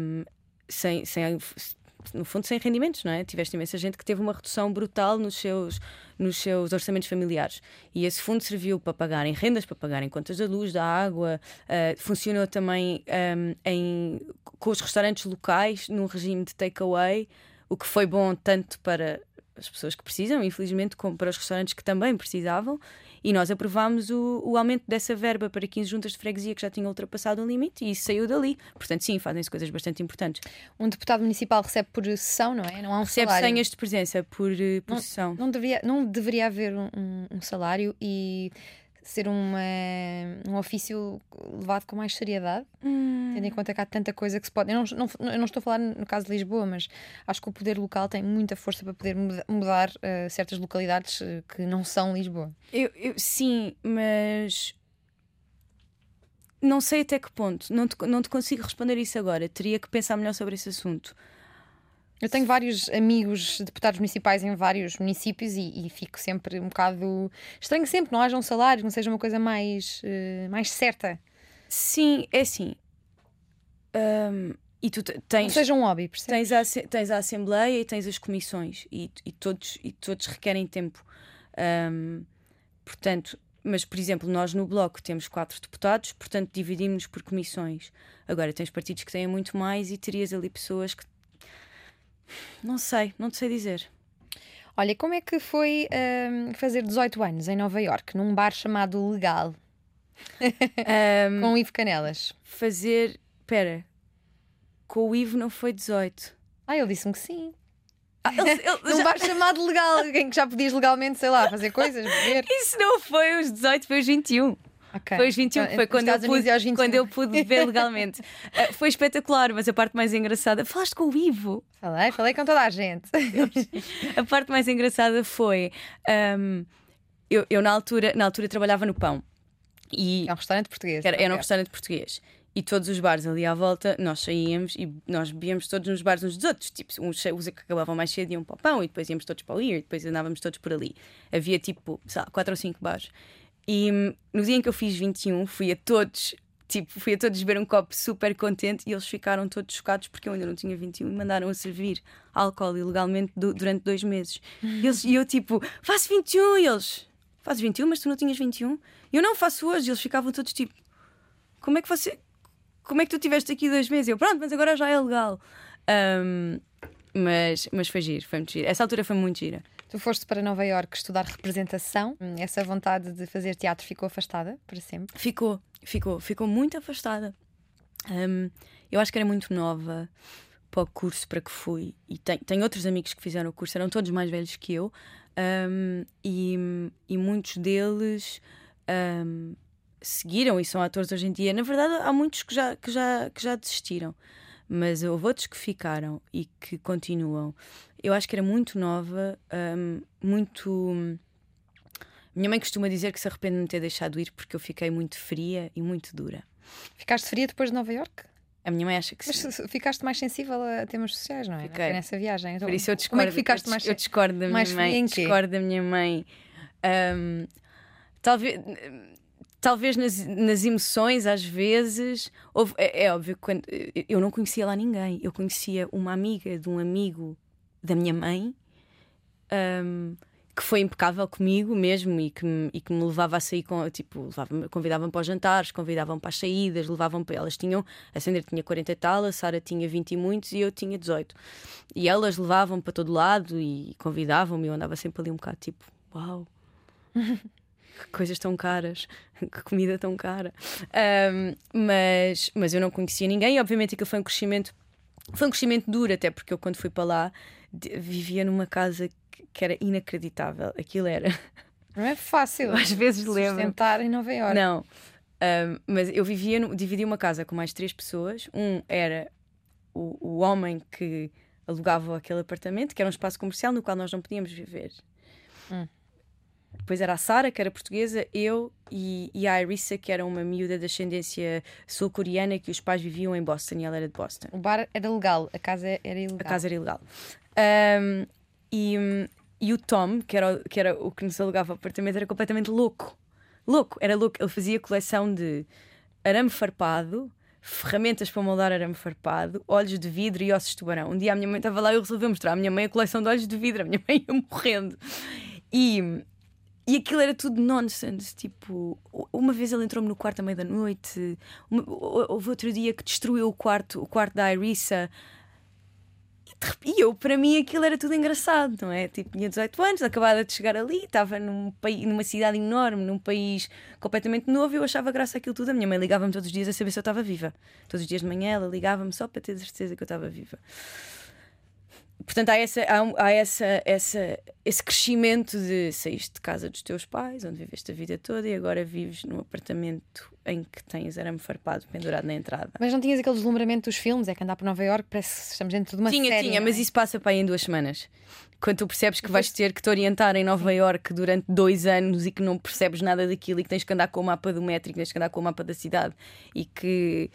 um, sem, sem, no fundo, sem rendimentos, não é? Tiveste imensa gente que teve uma redução brutal nos seus, nos seus orçamentos familiares. E esse fundo serviu para pagarem rendas, para pagarem contas da luz, da água, uh, funcionou também um, em, com os restaurantes locais, num regime de takeaway, o que foi bom tanto para as pessoas que precisam, infelizmente, como para os restaurantes que também precisavam, e nós aprovámos o, o aumento dessa verba para 15 juntas de freguesia que já tinham ultrapassado o limite e isso saiu dali. Portanto, sim, fazem-se coisas bastante importantes. Um deputado municipal recebe por sessão, não é? Não há um recebe salário. senhas de presença por, eh, por não, sessão. Não deveria, não deveria haver um, um salário e ser uma, um ofício levado com mais seriedade, Hum. tendo em conta que há tanta coisa que se pode. Eu não, não, eu não estou a falar no caso de Lisboa, mas acho que o poder local tem muita força para poder muda- mudar eh, certas localidades eh, que não são Lisboa. Eu, eu- sim, mas não sei até que ponto. Não te, não te consigo responder isso agora. Teria que pensar melhor sobre esse assunto. Eu tenho vários amigos deputados municipais em vários municípios e, e fico sempre um bocado estranho sempre não haja um salário, não seja uma coisa mais, eh, mais certa, Sim, é assim. Hum, e tu te- não tens, seja um hobby, percebes? tens, a, tens a Assembleia e tens as comissões e, e todos, e todos requerem tempo. Hum, portanto, mas por exemplo, nós no Bloco temos quatro deputados, portanto dividimos-nos por comissões. Agora tens partidos que têm muito mais e terias ali pessoas que. Não sei, não te sei dizer. Olha, como é que foi ahm, fazer 18 anos em Nova York, num bar chamado Legal, Hum, com o Ivo Canelas? fazer. Espera, com o Ivo não foi 18. Ah, ele disse-me que sim. Ah, ele- ele Num já- bar chamado Legal, em que já podias legalmente, sei lá, fazer coisas, beber. Isso não foi os 18, foi os 21. Ok. Foi os 21, Então, foi quando eu, pude, é aos 21. quando eu pude beber legalmente. Ah, foi espetacular, mas a parte mais engraçada. Falaste com o Ivo. Falei, falei com toda a gente. A parte mais engraçada foi. ahm, eu, eu na, altura, na altura trabalhava no pão. E É um restaurante português. era, era um Ok. restaurante português. E todos os bares ali à volta, nós saíamos e nós bebíamos todos nos bares uns dos outros. Tipo, uns, os que acabavam mais cedo iam para o pão e depois íamos todos para o ir, e depois andávamos todos por ali. Havia tipo, sei lá, quatro ou cinco bares. E no dia em que eu fiz 21, fui a todos, tipo, fui a todos beber um copo super contente e eles ficaram todos chocados porque eu ainda não tinha 21 e mandaram a servir álcool ilegalmente du- durante dois meses. E, eles, e eu, tipo, faço 21 e eles, fazes 21, mas tu não tinhas 21? E eu não faço hoje. E eles ficavam todos tipo, como é que você. Como é que tu estiveste aqui dois meses? Eu, pronto, mas agora já é legal. Ahm, mas, mas foi giro, foi muito giro. Essa altura foi muito gira. Tu foste para Nova Iorque estudar representação. Hum, Essa vontade de fazer teatro ficou afastada para sempre. Ficou, ficou, ficou muito afastada. Ahm, eu acho que era muito nova para o curso para que fui. E tem- tenho outros amigos que fizeram o curso, eram todos mais velhos que eu. Ahm, e, e muitos deles ahm, seguiram e são atores hoje em dia. Na verdade, há muitos que já, que já, que já desistiram. Mas houve outros que ficaram e que continuam. Eu acho que era muito nova, ahm, muito. Minha mãe costuma dizer que se arrepende de me ter deixado ir porque eu fiquei muito fria e muito dura. Ficaste fria depois de Nova Iorque? A minha mãe acha que Mas sim. se- ficaste mais sensível a temas sociais, não é? Fiquei. Foi nessa viagem. Então, Por isso eu Como discordo. é que ficaste eu, mais eu discordo da minha mais mãe. Discordo da minha mãe. Ahm, talvez. Talvez nas, nas emoções, às vezes. houve- é, é óbvio quando, eu não conhecia lá ninguém. Eu conhecia uma amiga de um amigo da minha mãe ahm, que foi impecável comigo mesmo e que, me, e que me levava a sair com. Tipo, convidavam para os jantares, convidavam para as saídas, levavam para. Elas tinham. A Sandra tinha 40 e tal, a Sara tinha 20 e muitos e eu tinha 18. E elas levavam para todo lado e convidavam-me. Eu andava sempre ali um bocado tipo, uau, que coisas tão caras, que comida tão cara. Ahm, mas, mas eu não conhecia ninguém e, obviamente, aquilo foi um crescimento. Foi um crescimento duro, até porque eu, quando fui para lá, vivia numa casa que, era inacreditável. Aquilo era. Não é fácil. Às vezes lembro. Sustentar em Nova Iorque. Não. Ahm, mas eu vivia, dividia uma casa com mais três pessoas. Um era o, o homem que alugava aquele apartamento, que era um espaço comercial no qual nós não podíamos viver. Hum. Depois era a Sara, que era portuguesa, eu e, e a Irissa, que era uma miúda de ascendência sul-coreana, que os pais viviam em Boston e ela era de Boston. O bar era legal, a casa era ilegal. A casa era ilegal. Ahm, e, e o Tom, que era, o- que era o que nos alugava o apartamento, era completamente louco. Louco, era louco. Ele fazia coleção de arame farpado, ferramentas para moldar arame farpado, olhos de vidro e ossos de tubarão. Um dia a minha mãe estava lá e eu resolvi mostrar à minha mãe a coleção de olhos de vidro. A minha mãe ia morrendo. E, e aquilo era tudo nonsense. Tipo, uma vez ele entrou-me no quarto à meia da noite. Uma- Houve outro dia que destruiu o quarto, o quarto da Irissa. E E eu, para mim, aquilo era tudo engraçado, não é? Tipo, tinha 18 anos, acabada de chegar ali, estava num país, numa cidade enorme, num país completamente novo, e eu achava graça aquilo tudo. A minha mãe ligava-me todos os dias a saber se eu estava viva. Todos os dias de manhã ela ligava-me só para ter certeza que eu estava viva. Portanto, há, essa, há, há, essa, essa, esse crescimento de saíste de casa dos teus pais, onde viveste a vida toda, e agora vives num apartamento em que tens arame farpado pendurado na entrada. Mas não tinhas aquele deslumbramento dos filmes? É que andar por Nova York parece que estamos dentro de uma tinha, série. Tinha, tinha, mas é? isso passa para aí em duas semanas. Quando tu percebes que vais ter que te orientar em Nova York durante dois anos e que não percebes nada daquilo e que tens que andar com o mapa do metro e que tens que andar com o mapa da cidade e que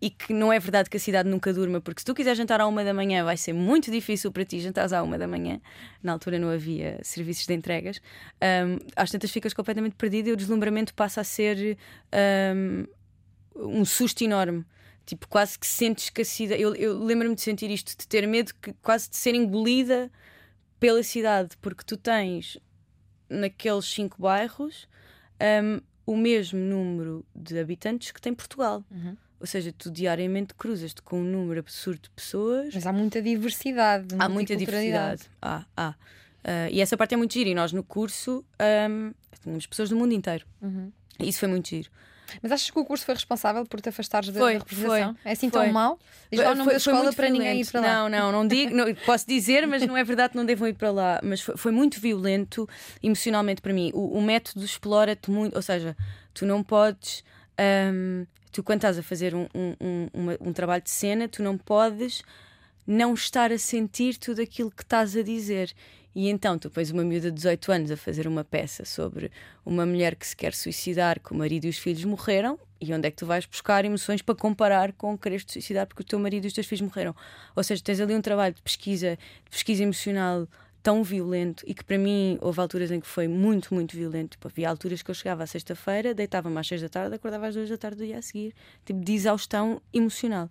e que não é verdade que a cidade nunca durma, porque se tu quiseres jantar à uma da manhã vai ser muito difícil para ti jantar à uma da manhã. Na altura não havia serviços de entregas. Um, às tantas ficas completamente perdido e o deslumbramento passa a ser um, um susto enorme. Tipo, quase que sentes que a cidade. Eu, eu lembro-me de sentir isto, de ter medo que, quase de ser engolida pela cidade, porque tu tens naqueles cinco bairros um, o mesmo número de habitantes que tem Portugal. Uhum. Ou seja, tu diariamente cruzas-te com um número absurdo de pessoas. Mas há muita diversidade. Há muita diversidade. Há, há. Uh, e essa parte é muito gira. E nós no curso um, tínhamos pessoas do mundo inteiro. Uhum. Isso foi muito giro. Mas achas que o curso foi responsável por te afastares da, foi, da representação? Foi, é assim foi. tão mau? Diz lá o nome foi, escola para violento. ninguém ir para lá. lá. Não, não, não digo, não, posso dizer, mas não é verdade que não devam ir para lá. Mas foi, foi muito violento emocionalmente para mim. O, o método explora-te muito, ou seja, tu não podes. Um, tu, quando estás a fazer um, um, um, um trabalho de cena, tu não podes não estar a sentir tudo aquilo que estás a dizer. E então tu pões uma miúda de 18 anos a fazer uma peça sobre uma mulher que se quer suicidar, que o marido e os filhos morreram, e onde é que tu vais buscar emoções para comparar com quereres te suicidar porque o teu marido e os teus filhos morreram? Ou seja, tens ali um trabalho de pesquisa, de pesquisa emocional tão violento e que para mim houve alturas em que foi muito, muito violento. Tipo, havia alturas que eu chegava à sexta-feira, deitava-me às seis da tarde, acordava às duas da tarde do dia a seguir, tipo de exaustão emocional.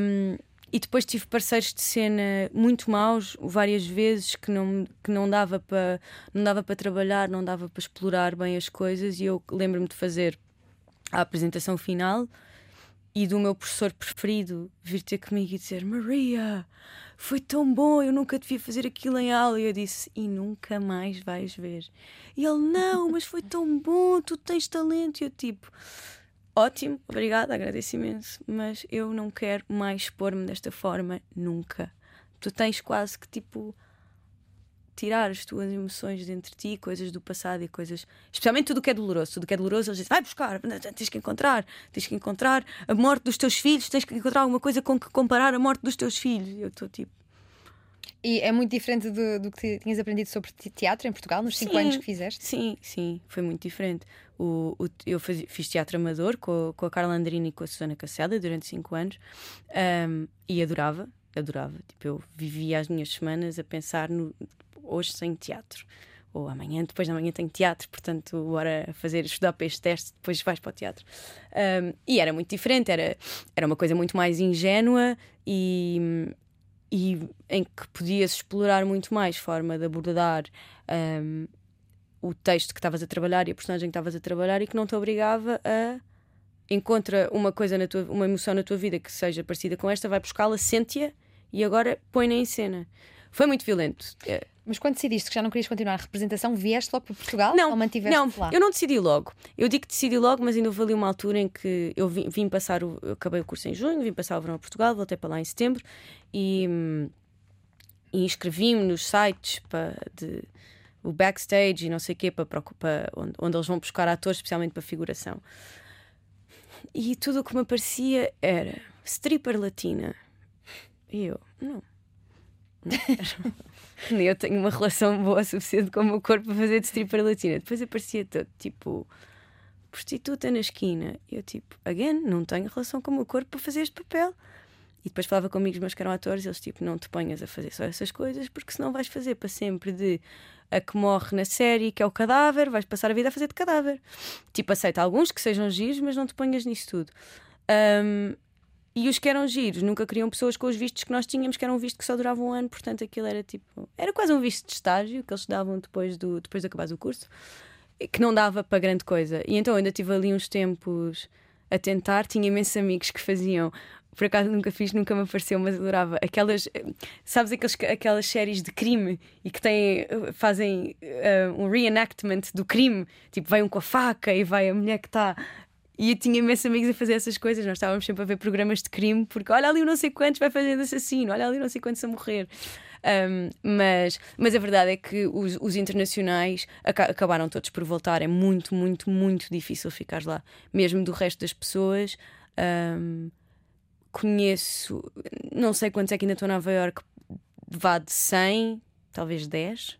Um, e depois tive parceiros de cena muito maus, várias vezes, que não, que não dava para não dava para trabalhar, não dava para explorar bem as coisas. E eu lembro-me de fazer a apresentação final e do meu professor preferido vir ter comigo e dizer: Maria, foi tão bom, eu nunca devia fazer aquilo em aula. E eu disse: E nunca mais vais ver. E ele: Não, mas foi tão bom, tu tens talento. E eu, tipo, ótimo, obrigada, agradeço imenso, mas eu não quero mais expor-me desta forma nunca. Tu tens quase que, tipo tirar as tuas emoções dentro de ti, coisas do passado e coisas. Especialmente tudo o que é doloroso. Tudo o que é doloroso, eles dizem: vai buscar, tens que encontrar, tens que encontrar a morte dos teus filhos, tens que encontrar alguma coisa com que comparar a morte dos teus filhos. Eu estou tipo. E é muito diferente do, do que tinhas aprendido sobre teatro em Portugal, nos 5 anos que fizeste? Sim, sim, foi muito diferente. O, o eu faz, fiz teatro amador com, com a Carla Andrini e com a Susana Casseada durante 5 anos um, e adorava, adorava. Tipo, eu vivia as minhas semanas a pensar no, hoje sem teatro. Ou amanhã, depois da manhã tenho teatro, portanto, bora fazer, estudar para este teste, depois vais para o teatro. Um, e era muito diferente, era, era uma coisa muito mais ingênua e, e em que podias explorar muito mais forma de abordar um, o texto que estavas a trabalhar e a personagem que estavas a trabalhar e que não te obrigava a encontra uma coisa na tua, uma emoção na tua vida que seja parecida com esta, vai buscá-la, sente-a e agora põe-na em cena. Foi muito violento. Mas quando decidiste que já não querias continuar a representação, vieste logo para Portugal? Não, ou mantiveste não, lá? eu não decidi logo. Eu digo que decidi logo, mas ainda houve ali uma altura em que eu vim, vim passar, o, eu acabei o curso em junho, vim passar o verão a Portugal, voltei para lá em setembro e, e inscrevi-me nos sites para, de o backstage e não sei o quê, para, para onde, onde eles vão buscar atores, especialmente para figuração. E tudo o que me aparecia era stripper latina. E eu, não. Nem eu tenho uma relação boa o suficiente com o meu corpo para fazer de stripper latina. Depois aparecia todo tipo prostituta na esquina. Eu, tipo, again, não tenho relação com o meu corpo para fazer este papel. E depois falava com amigos meus que eram atores, eles, tipo, não te ponhas a fazer só essas coisas, porque senão vais fazer para sempre de a que morre na série, que é o cadáver, vais passar a vida a fazer de cadáver. Tipo, aceita alguns que sejam giros, mas não te ponhas nisso tudo. Um, e os que eram giros nunca queriam pessoas com os vistos que nós tínhamos, que era um visto que só durava um ano, portanto aquilo era tipo. Era quase um visto de estágio que eles davam depois, do, depois de acabar o curso, que não dava para grande coisa. E então ainda tive ali uns tempos a tentar, tinha imensos amigos que faziam. Por acaso nunca fiz, nunca me apareceu, mas adorava. Aquelas, sabes, aqueles, aquelas séries de crime e que têm, fazem uh, um reenactment do crime, tipo, vai um com a faca e vai a mulher que está E eu tinha imensos amigos a fazer essas coisas. Nós estávamos sempre a ver programas de crime, porque olha ali não sei quantos vai fazer de assassino, olha ali não sei quantos a morrer. Um, mas, mas a verdade é que os, os internacionais aca acabaram todos por voltar. É muito, muito, muito difícil ficar lá. Mesmo do resto das pessoas. Um, conheço, não sei quantos é que ainda estou em Nova York, vá de 100, talvez 10.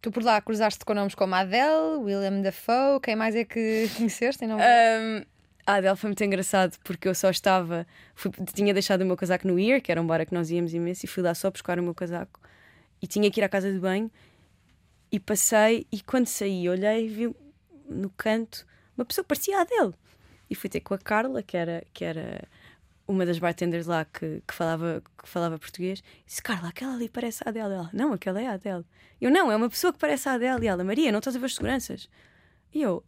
Tu por lá cruzaste com nomes como Adele, William Dafoe, quem mais é que conheceste York? Um, a Adele foi muito engraçado porque eu só estava. Fui, tinha deixado o meu casaco no Ear, que era um bar que nós íamos imenso, e fui lá só buscar o meu casaco. E tinha que ir à casa de banho. E passei, e quando saí, olhei e vi no canto uma pessoa que parecia a Adele. E fui ter com a Carla, que era, que era uma das bartenders lá que, que, falava, que falava português. E disse: Carla, aquela ali parece a Adele. Ela, não, aquela é a Adele. Eu, não, é uma pessoa que parece a Adele. E ela, Maria, não estás a ver as seguranças? E eu,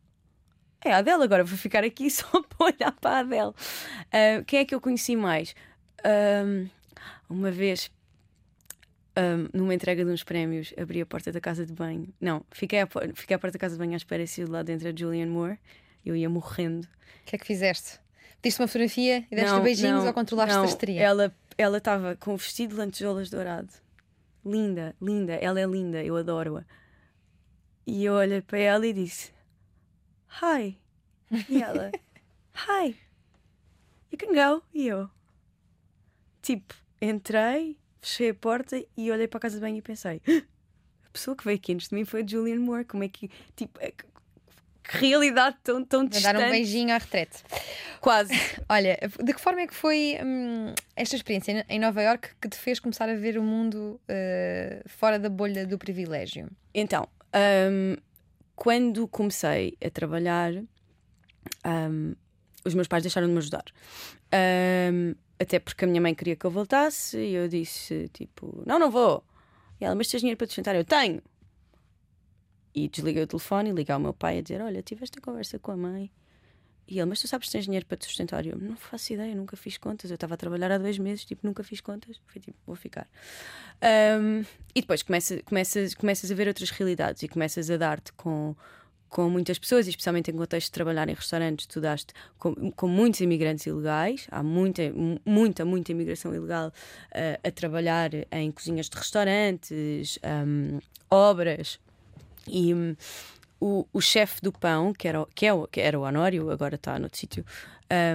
é a Adele agora, vou ficar aqui só para olhar para a Adele. Uh, quem é que eu conheci mais? uma vez, numa entrega de uns prémios, abri a porta da casa de banho. Não, fiquei, a, fiquei à porta da casa de banho à espera se lá dentro a Julian Moore. Eu ia morrendo. O que é que fizeste? Diste uma fotografia e deste beijinhos não, ou controlaste não. a histeria? Ela ela estava com um vestido de lantejoulas dourado. Linda, linda, ela é linda, eu adoro-a. E eu olhei para ela e disse: Hi. E ela, Hi. You can go. E eu, tipo, entrei, fechei a porta e olhei para a casa de banho e pensei: a pessoa que veio aqui antes de mim foi a Julian Moore. Como é que, tipo, é que realidade tão, tão distante. dar um beijinho à retrete. Quase. Olha, de que forma é que foi hum, esta experiência em Nova York que te fez começar a ver o mundo uh, fora da bolha do privilégio? Então, um, quando comecei a trabalhar, um, os meus pais deixaram de me ajudar. Um, até porque a minha mãe queria que eu voltasse e eu disse: tipo, não, não vou. E ela, mas tens dinheiro para te sustentar? Eu tenho. E desliguei o telefone e liguei ao meu pai a dizer: Olha, tive esta conversa com a mãe. E ele, mas tu sabes que tens dinheiro para te sustentar? E eu, não faço ideia, nunca fiz contas. Eu estava a trabalhar há dois meses, tipo, nunca fiz contas. Foi tipo, vou ficar. Um, e depois começa, começas, começas a ver outras realidades e começas a dar-te com, com muitas pessoas, especialmente em contexto de trabalhar em restaurantes, tu daste com, com muitos imigrantes ilegais, há muita, muita, muita imigração ilegal uh, a trabalhar em cozinhas de restaurantes, um, obras. E um, o, o chefe do pão, que era, que, é, que era o Honório, agora está noutro sítio,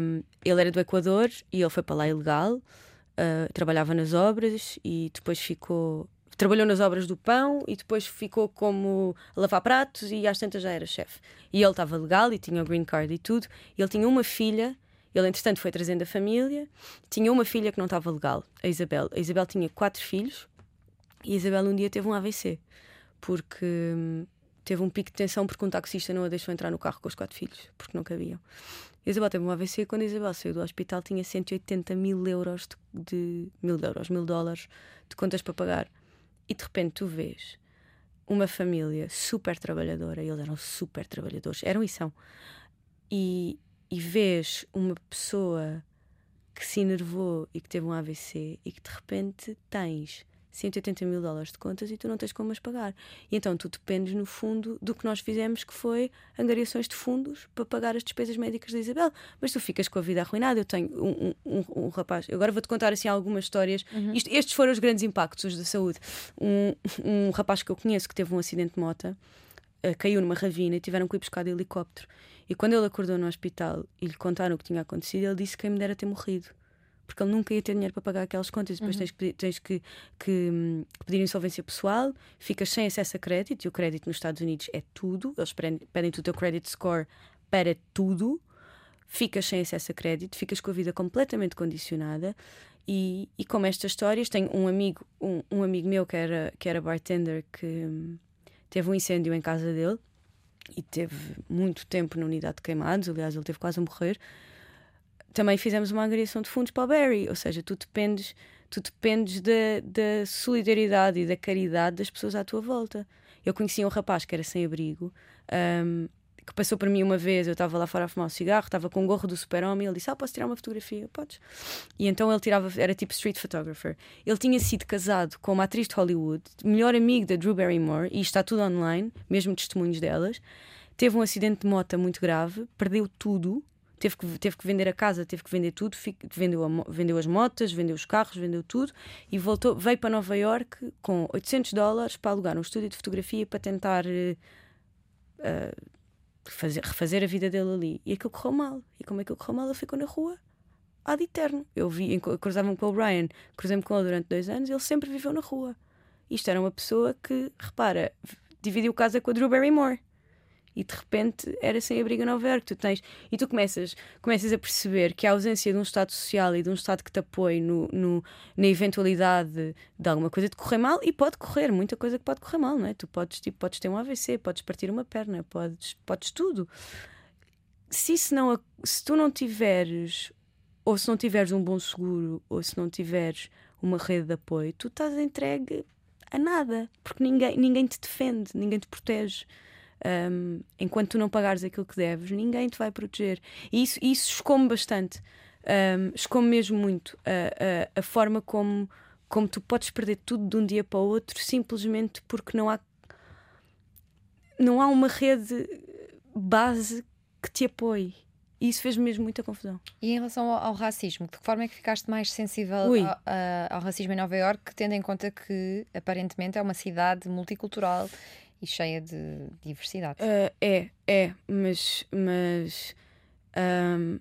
um, ele era do Equador e ele foi para lá ilegal, uh, trabalhava nas obras e depois ficou. Trabalhou nas obras do pão e depois ficou como a lavar pratos e às tantas já era chefe. E ele estava legal e tinha o green card e tudo. Ele tinha uma filha ele, entretanto, foi trazendo a família. Tinha uma filha que não estava legal, a Isabel. A Isabel tinha quatro filhos e a Isabel um dia teve um AVC porque hum, teve um pico de tensão porque um taxista não a deixou entrar no carro com os quatro filhos, porque não cabiam. Isabel teve um AVC e quando Isabel saiu do hospital tinha 180 mil euros de, de mil euros, mil dólares de contas para pagar. E de repente tu vês uma família super trabalhadora, eles eram super trabalhadores, eram e são, e, e vês uma pessoa que se enervou e que teve um AVC e que de repente tens 180 mil dólares de contas e tu não tens como as pagar. E então tu dependes, no fundo, do que nós fizemos, que foi angariações de fundos para pagar as despesas médicas da Isabel. Mas tu ficas com a vida arruinada. Eu tenho um, um, um, um rapaz, agora vou-te contar assim algumas histórias. Uhum. Isto, estes foram os grandes impactos da saúde. Um, rapaz que eu conheço que teve um acidente de moto, uh, caiu numa ravina e tiveram que ir buscar de helicóptero. E quando ele acordou no hospital e lhe contaram o que tinha acontecido, ele disse que quem me dera ter morrido porque ele nunca ia ter dinheiro para pagar aquelas contas. Depois uhum. tens, que, tens que, que, hum, pedir insolvência pessoal, ficas sem acesso a crédito, e o crédito nos Estados Unidos é tudo, eles pedem, pedem o teu credit score para tudo, ficas sem acesso a crédito, ficas com a vida completamente condicionada. E, e como estas histórias, tenho um amigo, um, um amigo meu que era, que era bartender que hum, teve um incêndio em casa dele e teve muito tempo na unidade de queimados, aliás, ele teve quase a morrer também fizemos uma agregação de fundos para o Barry, ou seja, tu dependes, tu dependes da, da solidariedade e da caridade das pessoas à tua volta. Eu conhecia um rapaz que era sem abrigo, um, que passou por mim uma vez, eu estava lá fora a fumar um cigarro, estava com um gorro do super-homem, ele disse, ah, posso tirar uma fotografia? Podes. E então ele tirava, era tipo street photographer. Ele tinha sido casado com uma atriz de Hollywood, melhor amigo da Drew Barrymore, e está tudo online, mesmo testemunhos delas, teve um acidente de moto muito grave, perdeu tudo, teve que, teve que vender a casa, teve que vender tudo, vendeu, a, vendeu as motas, vendeu os carros, vendeu tudo e voltou, veio para Nova York com 800 dólares para alugar um estúdio de fotografia para tentar uh, fazer, refazer a vida dele ali. E aquilo correu mal. E como é que correu mal? Ele ficou na rua de eterno. Eu vi, cruzava-me com o Brian, cruzei-me com ele durante dois anos, ele sempre viveu na rua. Isto era uma pessoa que, repara, dividiu casa com a Drew Barrymore e de repente era sem abrigo a Nova York. Tu tens, e tu começas, começas a perceber que a ausência de um Estado social e de um Estado que te apoie no, no, na eventualidade de alguma coisa de correr mal, e pode correr, muita coisa que pode correr mal, não é? Tu podes, tipo, podes ter um AVC, podes partir uma perna, podes, podes tudo. Se, isso não, se tu não tiveres, ou se não tiveres um bom seguro, ou se não tiveres uma rede de apoio, tu estás entregue a nada, porque ninguém, ninguém te defende, ninguém te protege. Um, enquanto tu não pagares aquilo que deves, ninguém te vai proteger. E isso, isso escome bastante. Um, escome mesmo muito a, a, a, forma como, como tu podes perder tudo de um dia para o outro simplesmente porque não há, não há uma rede base que te apoie. E isso fez mesmo muita confusão. E em relação ao, ao, racismo, de que forma é que ficaste mais sensível ao, ao, racismo em Nova Iorque, tendo em conta que aparentemente é uma cidade multicultural e cheia de diversidade. Uh, é, é, mas, mas um,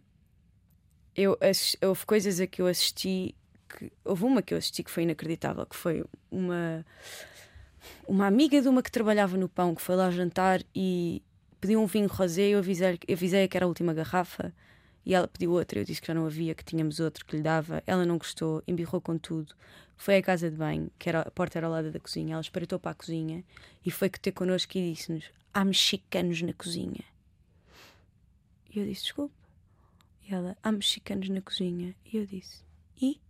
eu, houve coisas a que eu assisti que houve uma que eu assisti que foi inacreditável, que foi uma uma amiga de uma que trabalhava no pão que foi lá jantar e pediu um vinho rosé eu avisei, avisei que era a última garrafa e ela pediu outra, eu disse que já não havia, que tínhamos outro que lhe dava. Ela não gostou, embirrou com tudo. Foi à casa de banho, que era, a porta era ao lado da cozinha. Ela espreitou para a cozinha e foi que ter connosco e disse-nos: Há mexicanos na cozinha. E eu disse: Desculpe. E ela: Há mexicanos na cozinha. E eu disse: E?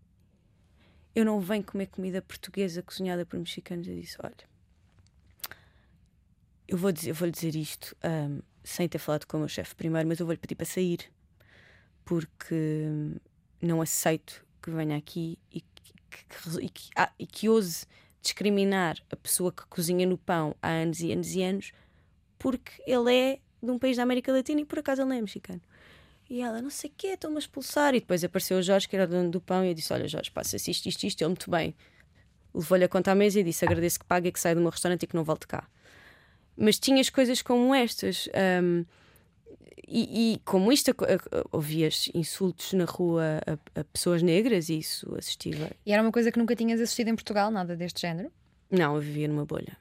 Eu não venho comer comida portuguesa cozinhada por mexicanos. Eu disse: Olha, eu vou, dizer, eu vou lhe dizer isto um, sem ter falado com o meu chefe primeiro, mas eu vou-lhe pedir para sair porque não aceito que venha aqui e que, e que, ah, e que ouse discriminar a pessoa que cozinha no pão há anos e anos e anos porque ele é de um país da América Latina e por acaso ele não é mexicano. E ela, não sei o quê, estão-me a expulsar. E depois apareceu o Jorge, que era dono do pão, e eu disse: Olha, Jorge, passa-se isto, isto, isto. Ele, muito bem. Levou-lhe a conta à mesa e disse: Agradeço que pague e que saia do meu restaurante e que não volte cá. Mas tinhas coisas como estas. Um, e, e, como isto ouvias insultos na rua a, a, pessoas negras, isso assistia. E era uma coisa que nunca tinhas assistido em Portugal, nada deste género? Não, eu vivia numa bolha.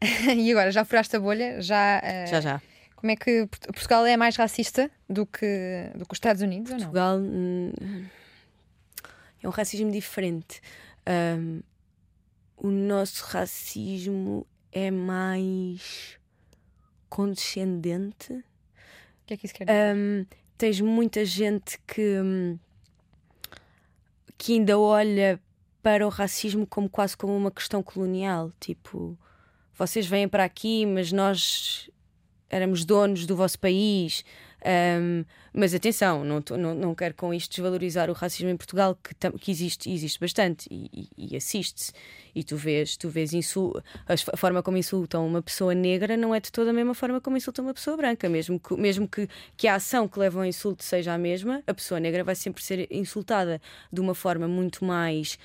e agora, já furaste a bolha? Já, uh, já, já. Como é que Portugal é mais racista do que, do que os Estados Unidos? Portugal hum, é um racismo diferente. Um, o nosso racismo é mais condescendente que é que isso quer dizer? Um, tens muita gente que, que ainda olha para o racismo como quase como uma questão colonial. Tipo, vocês vêm para aqui, mas nós éramos donos do vosso país. Um, mas atenção, não, não, não quero com isto desvalorizar o racismo em Portugal, que, que existe, existe bastante e, e, e assiste-se. E tu vês, tu vês a forma como insultam uma pessoa negra não é de toda a mesma forma como insultam uma pessoa branca. Mesmo que, mesmo que, que a ação que leva ao insulto seja a mesma, a pessoa negra vai sempre ser insultada de uma forma muito mais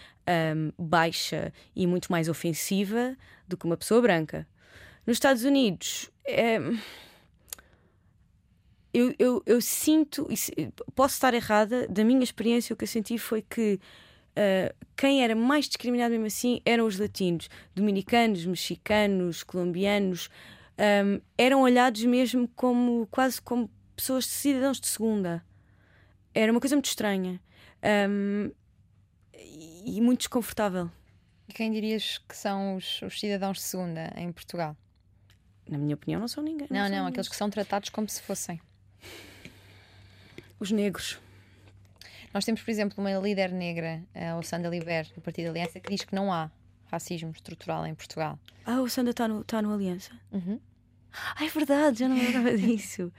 um, baixa e muito mais ofensiva do que uma pessoa branca. Nos Estados Unidos. É eu, eu, eu sinto, posso estar errada, da minha experiência, o que eu senti foi que uh, quem era mais discriminado mesmo assim eram os latinos, dominicanos, mexicanos, colombianos, um, eram olhados mesmo como quase como pessoas de cidadãos de segunda. Era uma coisa muito estranha um, e muito desconfortável. E quem dirias que são os, os cidadãos de segunda em Portugal? Na minha opinião, não são ninguém. Não, não, não aqueles que são tratados como se fossem os negros. Nós temos, por exemplo, uma líder negra, a Sandra Liber, do Partido Aliança, que diz que não há racismo estrutural em Portugal. Ah, o Sandra está no, tá no Aliança? Uhum. Ah, é verdade, já não me lembrava disso.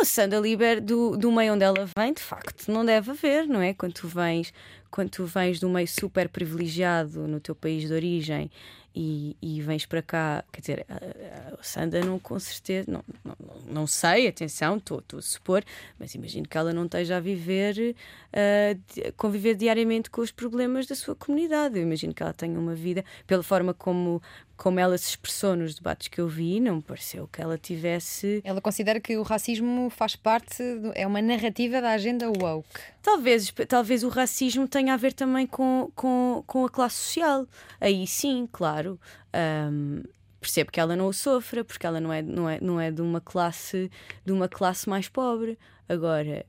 O Sandra Liber, do, do meio onde ela vem, de facto, não deve haver, não é? Quando tu vens, quando tu vens de um meio super privilegiado no teu país de origem e, e vens para cá, quer dizer, a, a Sandra não com certeza, não, não, não sei, atenção, estou a supor, mas imagino que ela não esteja a viver, uh, conviver diariamente com os problemas da sua comunidade. Eu imagino que ela tenha uma vida, pela forma como como ela se expressou nos debates que eu vi, não me pareceu que ela tivesse. Ela considera que o racismo faz parte, do, é uma narrativa da agenda woke. Talvez, talvez o racismo tenha a ver também com, com, com a classe social. Aí sim, claro. Um, percebo que ela não o sofra, porque ela não é, não é, não é de uma classe de uma classe mais pobre. Agora,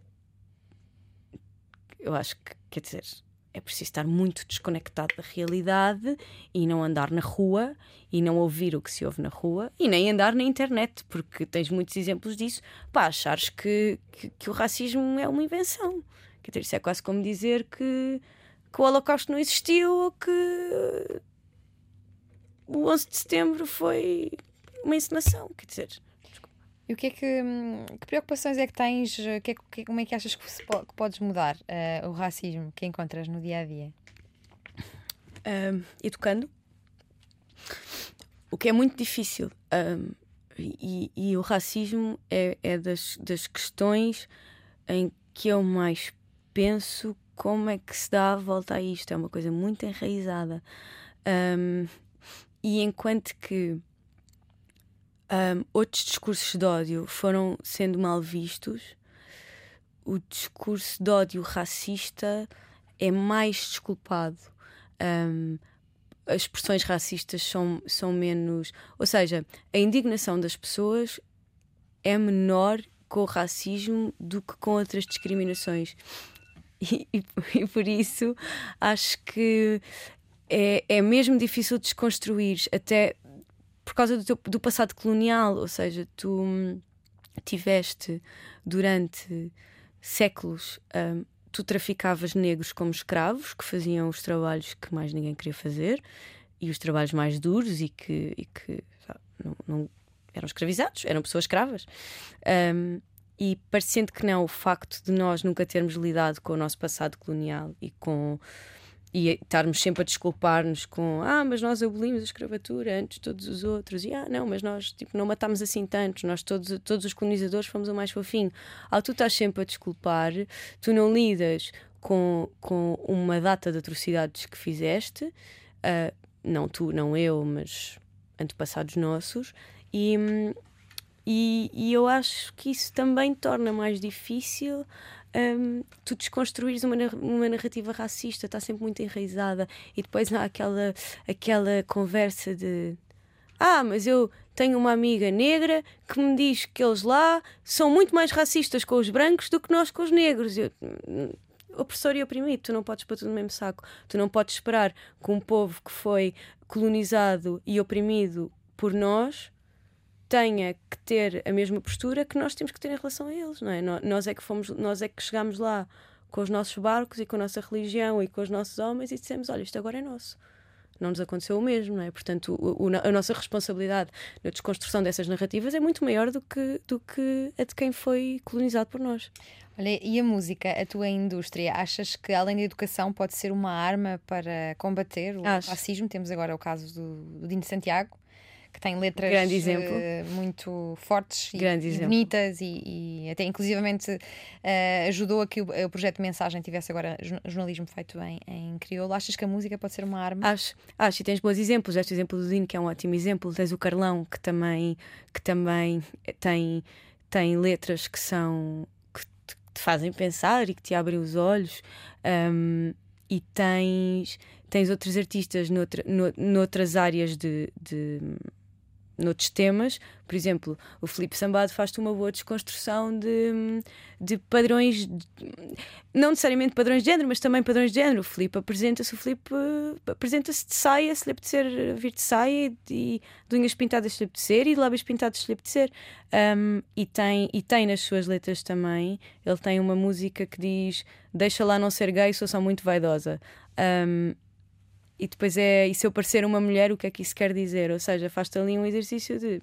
eu acho que, quer dizer, é preciso estar muito desconectado da realidade e não andar na rua e não ouvir o que se ouve na rua e nem andar na internet, porque tens muitos exemplos disso, para achares que, que, que, o racismo é uma invenção. Quer dizer, isso é quase como dizer que, que o Holocausto não existiu ou que o 11 de setembro foi uma encenação. Quer dizer, e o que é que, hum, que preocupações é que tens? Que é, que, como é que achas que, se, que podes mudar uh, o racismo que encontras no dia a dia? Um, educando, o que é muito difícil. Um, e, e, o racismo é, é das, das questões em que eu mais penso como é que se dá a volta a isto. É uma coisa muito enraizada. Um, e enquanto que um, outros discursos de ódio foram sendo mal vistos. O discurso de ódio racista é mais desculpado. Um, as expressões racistas são, são menos. Ou seja, a indignação das pessoas é menor com o racismo do que com outras discriminações. E, e, e por isso acho que é, é mesmo difícil desconstruir até por causa do, teu, do passado colonial, ou seja, tu hum, tiveste durante séculos. Um, tu traficavas negros como escravos que faziam os trabalhos que mais ninguém queria fazer e os trabalhos mais duros e que, e que não, não, eram escravizados, eram pessoas escravas. Um, e parecendo que não, o facto de nós nunca termos lidado com o nosso passado colonial e com e estarmos sempre a desculpar-nos com ah, mas nós abolimos a escravatura antes de todos os outros, e ah, não, mas nós tipo, não matámos assim tantos, nós todos, todos os colonizadores fomos o mais fofinho. Ao tu estás sempre a desculpar, tu não lidas com, com uma data de atrocidades que fizeste, uh, não tu, não eu, mas antepassados nossos, e, e, e eu acho que isso também torna mais difícil um, tu desconstruires uma, uma narrativa racista, está sempre muito enraizada, e depois há aquela, aquela conversa de ah, mas eu tenho uma amiga negra que me diz que eles lá são muito mais racistas com os brancos do que nós com os negros. Eu, hum, opressor e oprimido, tu não podes pôr tudo no mesmo saco. Tu não podes esperar que um povo que foi colonizado e oprimido por nós tenha que ter a mesma postura que nós temos que ter em relação a eles, não é? Nós é que fomos, nós é que chegámos lá com os nossos barcos e com a nossa religião e com os nossos homens e dissemos, olha, isto agora é nosso. Não nos aconteceu o mesmo, não é? Portanto, o, o, a nossa responsabilidade na desconstrução dessas narrativas é muito maior do que, do que a de quem foi colonizado por nós. Olha, e a música, a tua indústria, achas que além da educação pode ser uma arma para combater o Acho. racismo? Temos agora o caso do, do Dino Santiago, que tem letras uh, muito fortes Grande e, e bonitas e, e, até inclusivamente uh, ajudou a que o, o, projeto de mensagem tivesse agora jornalismo feito em, em crioulo. Achas que a música pode ser uma arma? Acho, acho e tens bons exemplos. Este exemplo do Dino, que é um ótimo exemplo, tens o Carlão, que também, que também tem, tem letras que são que te fazem pensar e que te abrem os olhos. Um, e tens, tens outros artistas noutra, noutras áreas de, de noutros temas. Por exemplo, o Felipe Sambado faz-te uma boa desconstrução de, de padrões, de, não necessariamente padrões de género, mas também padrões de género. O Felipe apresenta-se, o Felipe apresenta-se de saia, se lhe apetecer vir de saia, e de unhas pintadas se lhe apetecer e de lábios pintados se lhe apetecer. Um, e, tem, e tem nas suas letras também, ele tem uma música que diz: Deixa lá não ser gay, sou só muito vaidosa. Um, e depois é, e se eu parecer uma mulher, o que é que isso quer dizer? Ou seja, faz-te ali um exercício de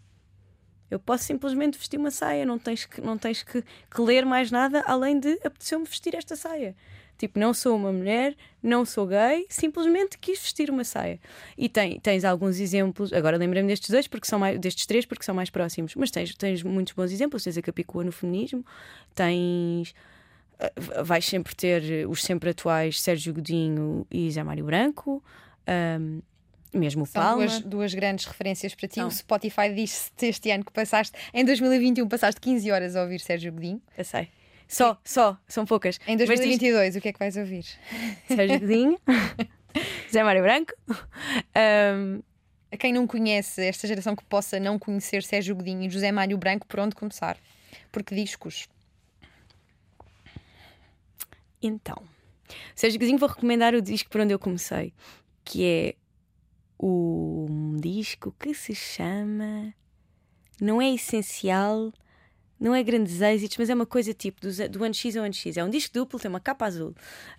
eu posso simplesmente vestir uma saia, não tens que, não tens que, que ler mais nada além de apeteceu-me vestir esta saia. Tipo, não sou uma mulher, não sou gay, simplesmente quis vestir uma saia. E tem, tens alguns exemplos, agora lembrei-me destes dois, porque são mais, destes três, porque são mais próximos, mas tens, tens muitos bons exemplos. Tens a Capicua no feminismo, tens. eh, Vais sempre ter os sempre atuais Sérgio Godinho e Zé Mário Branco, ahm, mesmo o São Palma. duas, duas grandes referências para ti. São. O Spotify diz-te este ano que passaste, em 2021, passaste 15 horas a ouvir Sérgio Godinho. Eu sei. Só, só, são poucas. Em Mas diz- 2022, o que é que vais ouvir? Sérgio Godinho, Zé Mário Branco. ahm, A quem não conhece, esta geração que possa não conhecer Sérgio Godinho e José Mário Branco, por onde começar? Porque discos. Então, Sérgio Godinho, vou recomendar o disco por onde eu comecei, que é o um disco que se chama Não é Essencial, não é grandes êxitos, mas é uma coisa tipo do, do ano X ao ano X. É um disco duplo, tem uma capa azul,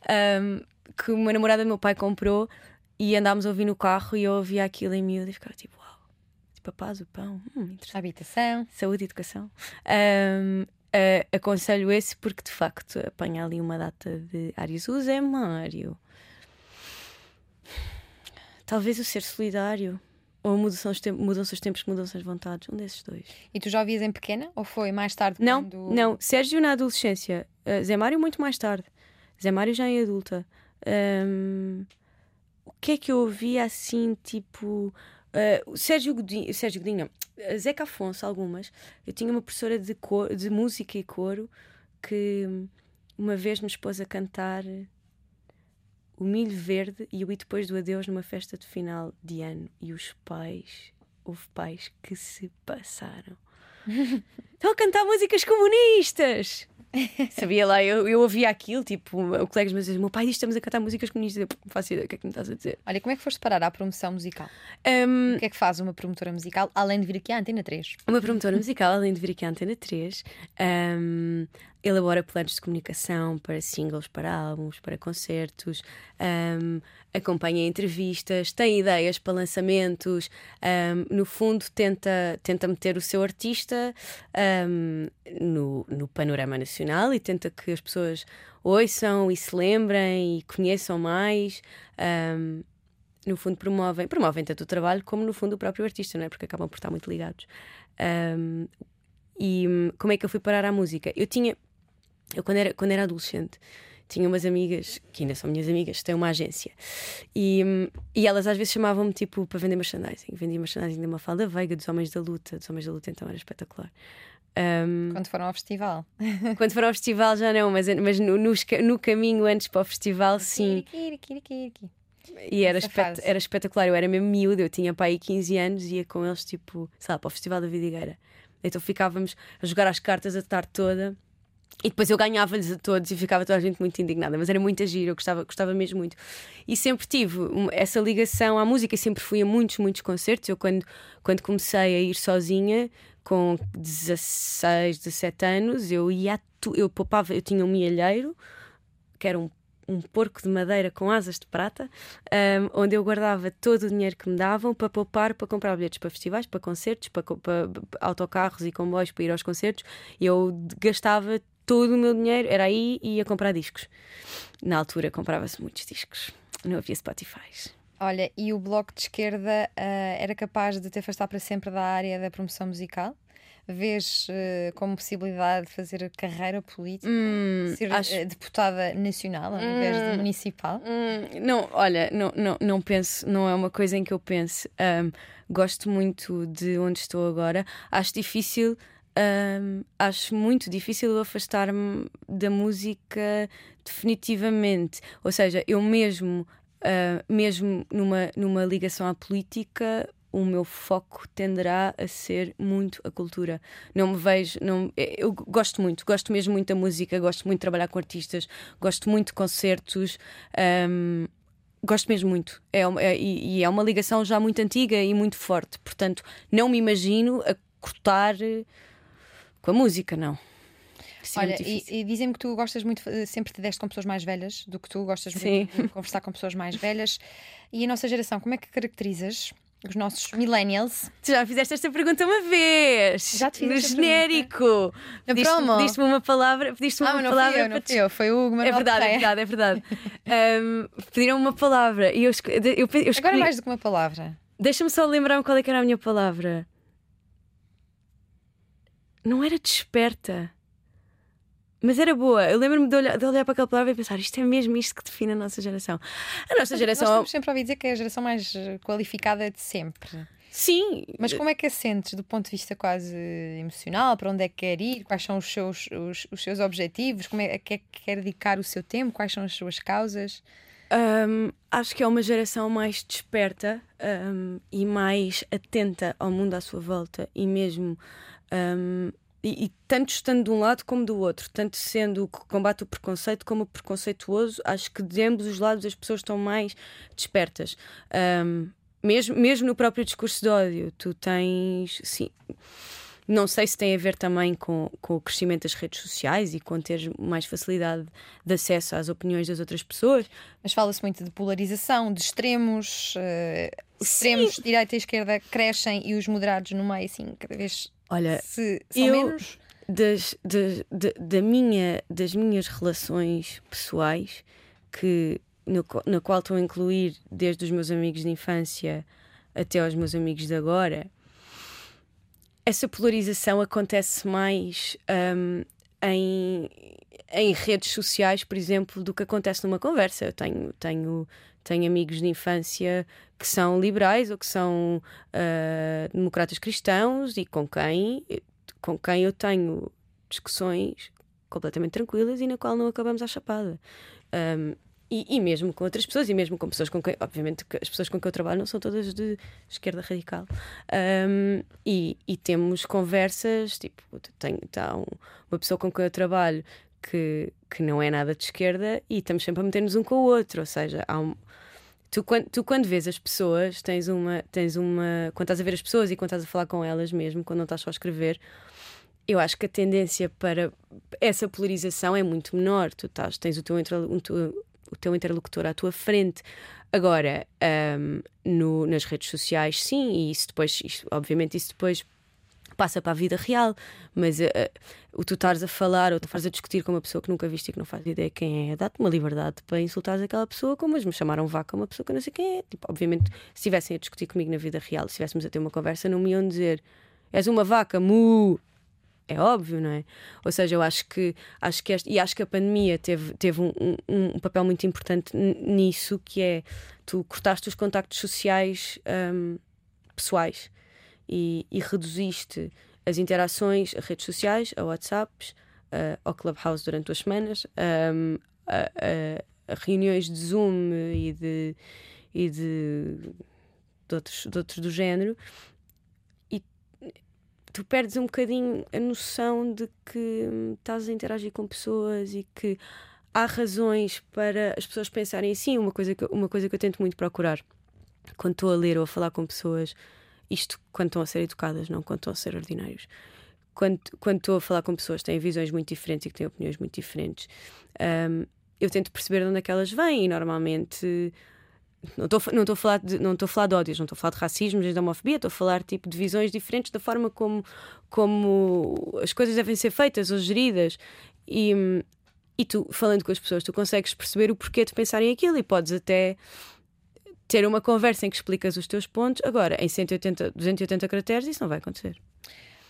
ahm, que uma namorada do meu pai comprou e andámos a ouvir no carro e eu ouvia aquilo em miúdo e ficava tipo, uau, tipo a paz, o pão, hum, Habitação. saúde e educação. Ahm, ah, aconselho esse porque de facto apanha ali uma data de Ários O Zé Mário. Talvez o ser solidário. Ou mudam-se os, tem- mudam-se os tempos, mudam-se as vontades. Um desses dois. E tu já ouvias em pequena? Ou foi mais tarde? Não, quando... não. Sérgio na adolescência. Ah, Zé Mário muito mais tarde. Zé Mário já em adulta. Ahm, o que é que eu ouvia assim, tipo. o Sérgio Godinho, Sérgio Godinho, não. Ah, Zeca Afonso, algumas. Eu tinha uma professora de, cor, de música e coro que uma vez nos pôs a cantar o Milho Verde e o E Depois do Adeus numa festa de final de ano. E os pais, houve pais que se passaram. Estão a cantar músicas comunistas! Sabia lá, eu, eu ouvia aquilo, tipo, o colegas me diziam: meu pai diz estamos a cantar músicas comunistas. Eu não faço ideia, o que é que me estás a dizer? Olha, como é que foste parar à promoção musical? Hum, O que é que faz uma promotora musical, além de vir aqui à Antena 3? Uma promotora musical, além de vir aqui à Antena 3, hum, elabora planos de comunicação para singles, para álbuns, para concertos, hum, acompanha entrevistas, tem ideias para lançamentos, hum, no fundo tenta, tenta meter o seu artista hum, no, no panorama nacional e tenta que as pessoas ouçam e se lembrem e conheçam mais. hum, no fundo promovem, promovem tanto o trabalho como no fundo o próprio artista, não é? Porque acabam por estar muito ligados. Um, e hum, como é que eu fui parar à música? Eu tinha, eu quando era, quando era adolescente, tinha umas amigas, que ainda são minhas amigas, têm uma agência, e, e elas às vezes chamavam-me tipo para vender merchandising. Vendia merchandising da Mafalda Veiga, dos Homens da Luta, dos Homens da Luta, então era espetacular. Um, Quando foram ao festival? quando for ao festival já não, mas, mas no, no, no caminho antes para o festival, sim. E era, espet- era espetacular. Eu era mesmo miúda, eu tinha pai 15 anos e ia com eles, tipo, sei lá, para o Festival da Vidigueira. Então ficávamos a jogar as cartas a tarde toda. E depois eu ganhava-lhes a todos e ficava toda a gente muito indignada, mas era muito giro, eu gostava, gostava mesmo muito. E sempre tive essa ligação à música, sempre fui a muitos, muitos concertos. Eu, quando, quando comecei a ir sozinha, com 16, 17 anos, eu ia eu poupava, eu tinha um mielheiro, que era um, um porco de madeira com asas de prata, um, onde eu guardava todo o dinheiro que me davam para poupar, para comprar bilhetes para festivais, para concertos, para, para autocarros e comboios para ir aos concertos. Eu gastava todo o meu dinheiro, era aí e ia comprar discos. Na altura comprava-se muitos discos, não havia Spotify. Olha, e o Bloco de Esquerda ah, era capaz de te afastar para sempre da área da promoção musical? Vês ah, como possibilidade de fazer carreira política? Hum, ser acho- ah, deputada nacional ao invés de municipal? Hum, não, olha, não, não, não penso, não é uma coisa em que eu pense. Ahm, gosto muito de onde estou agora. Acho difícil, ahm, acho muito difícil afastar-me da música definitivamente. Ou seja, eu mesmo, ah, mesmo numa, numa ligação à política. O meu foco tenderá a ser muito a cultura. Não me vejo. Não, eu gosto muito, gosto mesmo muito da música, gosto muito de trabalhar com artistas, gosto muito de concertos. ahm, Gosto mesmo muito. É é- e, é uma ligação já muito antiga e muito forte. Portanto, não me imagino a cortar eh, com a música, não. Isso é Olha, e, e dizem-me que tu gostas muito, eh, sempre te deste com pessoas mais velhas do que tu, gostas Sim. muito de conversar com pessoas mais velhas. E a nossa geração, como é que caracterizas os nossos millennials. Tu já fizeste esta pergunta uma vez. Já te fiz No genérico. Na Pediste- promo. Pediste-me uma palavra. Pediste Ah, uma não palavra fui eu, não fui eu, foi o Hugo É Manuel verdade, é verdade, é verdade. Ahm, pediram uma palavra e eu, eu, eu escolhi. Agora mais do que uma palavra. Deixa-me só lembrar-me qual é que era a minha palavra. Não era desperta. Mas era boa. Eu lembro-me de olhar, de olhar para aquela palavra e pensar: isto é mesmo isto que define a nossa geração. A nossa Nós geração. estamos sempre a ouvir dizer que é a geração mais eh, qualificada de sempre. Sim, Mas como é que a sentes do ponto de vista quase emocional? Para onde é que quer ir? Quais são os seus, os, os seus objetivos? Como é que é que quer dedicar o seu tempo? Quais são as suas causas? Hum, acho que é uma geração mais desperta hum, e mais atenta ao mundo à sua volta e mesmo hum, e, e tanto estando de um lado como do outro, tanto sendo o que combate o preconceito como o preconceituoso, acho que de ambos os lados as pessoas estão mais despertas. Hum, mesmo, mesmo no próprio discurso de ódio, tu tens sim. Não sei se tem a ver também com, com o crescimento das redes sociais e com ter mais facilidade de acesso às opiniões das outras pessoas, Mas fala-se muito de polarização, de extremos. os extremos, direita e esquerda, crescem e os moderados no meio, assim, cada vez Olha, se, eu- menos. das, das, da, da minha, das minhas relações pessoais, que, no, na qual estou a incluir desde os meus amigos de infância até aos meus amigos de agora, essa polarização acontece mais hum, em, em redes sociais, por exemplo, do que acontece numa conversa. Eu tenho, tenho, tenho amigos de infância que são liberais ou que são ah, democratas cristãos e com quem, com quem eu tenho discussões completamente tranquilas e na qual não acabamos à chapada. Um, e, e mesmo com outras pessoas, e mesmo com pessoas com quem, obviamente, as pessoas com quem eu trabalho não são todas de esquerda radical. Um, e, e temos conversas, tipo, tenho tá um- uma pessoa com quem eu trabalho que, que não é nada de esquerda e estamos sempre a meter-nos um com o outro, ou seja, há um, Tu quando, tu, quando vês as pessoas, tens uma, tens uma. Quando estás a ver as pessoas e quando estás a falar com elas mesmo, quando não estás só a escrever, eu acho que a tendência para essa polarização é muito menor. Tu estás, tens o teu, o teu, interlocutor à tua frente. Agora, ahm, no- nas redes sociais, sim, e isso depois, isto- obviamente, isso depois passa para a vida real, mas eh, o tu estares a falar ou tu estares a discutir com uma pessoa que nunca viste e que não faz ideia quem é, dá-te uma liberdade para insultares aquela pessoa, como mas me chamaram vaca uma pessoa que eu não sei quem é. Tipo, obviamente, se estivessem a discutir comigo na vida real, se estivéssemos a ter uma conversa, não me iam dizer és uma vaca, mu. É óbvio, não é? Ou seja, eu acho que acho que este, e acho que a pandemia teve, teve um, um- um papel muito importante nisso, que é tu cortaste os contactos sociais hum, pessoais e, e reduziste as interações a redes sociais, a WhatsApps, a- ao Clubhouse durante duas semanas, hum, a, a- a reuniões de Zoom e de, e de, de outros, de outros do género. E tu perdes um bocadinho a noção de que hum, estás a interagir com pessoas e que há razões para as pessoas pensarem assim. Uma coisa que, uma coisa que eu tento muito procurar quando estou a ler ou a falar com pessoas, isto quando estão a ser educadas, não quando estão a ser ordinários. Quando, quando estou a falar com pessoas que têm visões muito diferentes e que têm opiniões muito diferentes, hum, eu tento perceber de onde é que elas vêm e normalmente não estou não estou a falar de não estou a falar de ódios, não estou a falar de racismo, de homofobia, estou a falar tipo de visões diferentes da forma como como as coisas devem ser feitas ou geridas e hum, e tu falando com as pessoas tu consegues perceber o porquê de pensarem aquilo e podes até ter uma conversa em que explicas os teus pontos. Agora, em 180, 280 caracteres, isso não vai acontecer.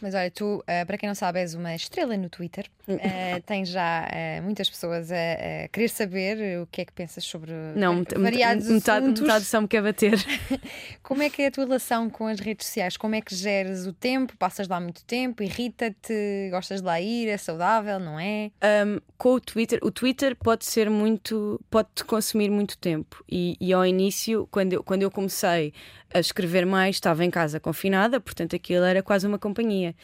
Mas olha, tu, eh, para quem não sabe, és uma estrela no Twitter. Eh, tens já eh, muitas pessoas a, a querer saber o que é que pensas sobre Não, variados metade, assuntos. metade só me quer bater. Como é que é a tua relação com as redes sociais? Como é que geres o tempo? Passas lá muito tempo? Irrita-te? Gostas de lá ir? É saudável? Não é? Um, com o Twitter, o Twitter pode ser muito, pode-te consumir muito tempo. E, e ao início, quando eu, quando eu comecei a escrever mais, estava em casa confinada, portanto aquilo era quase uma companhia.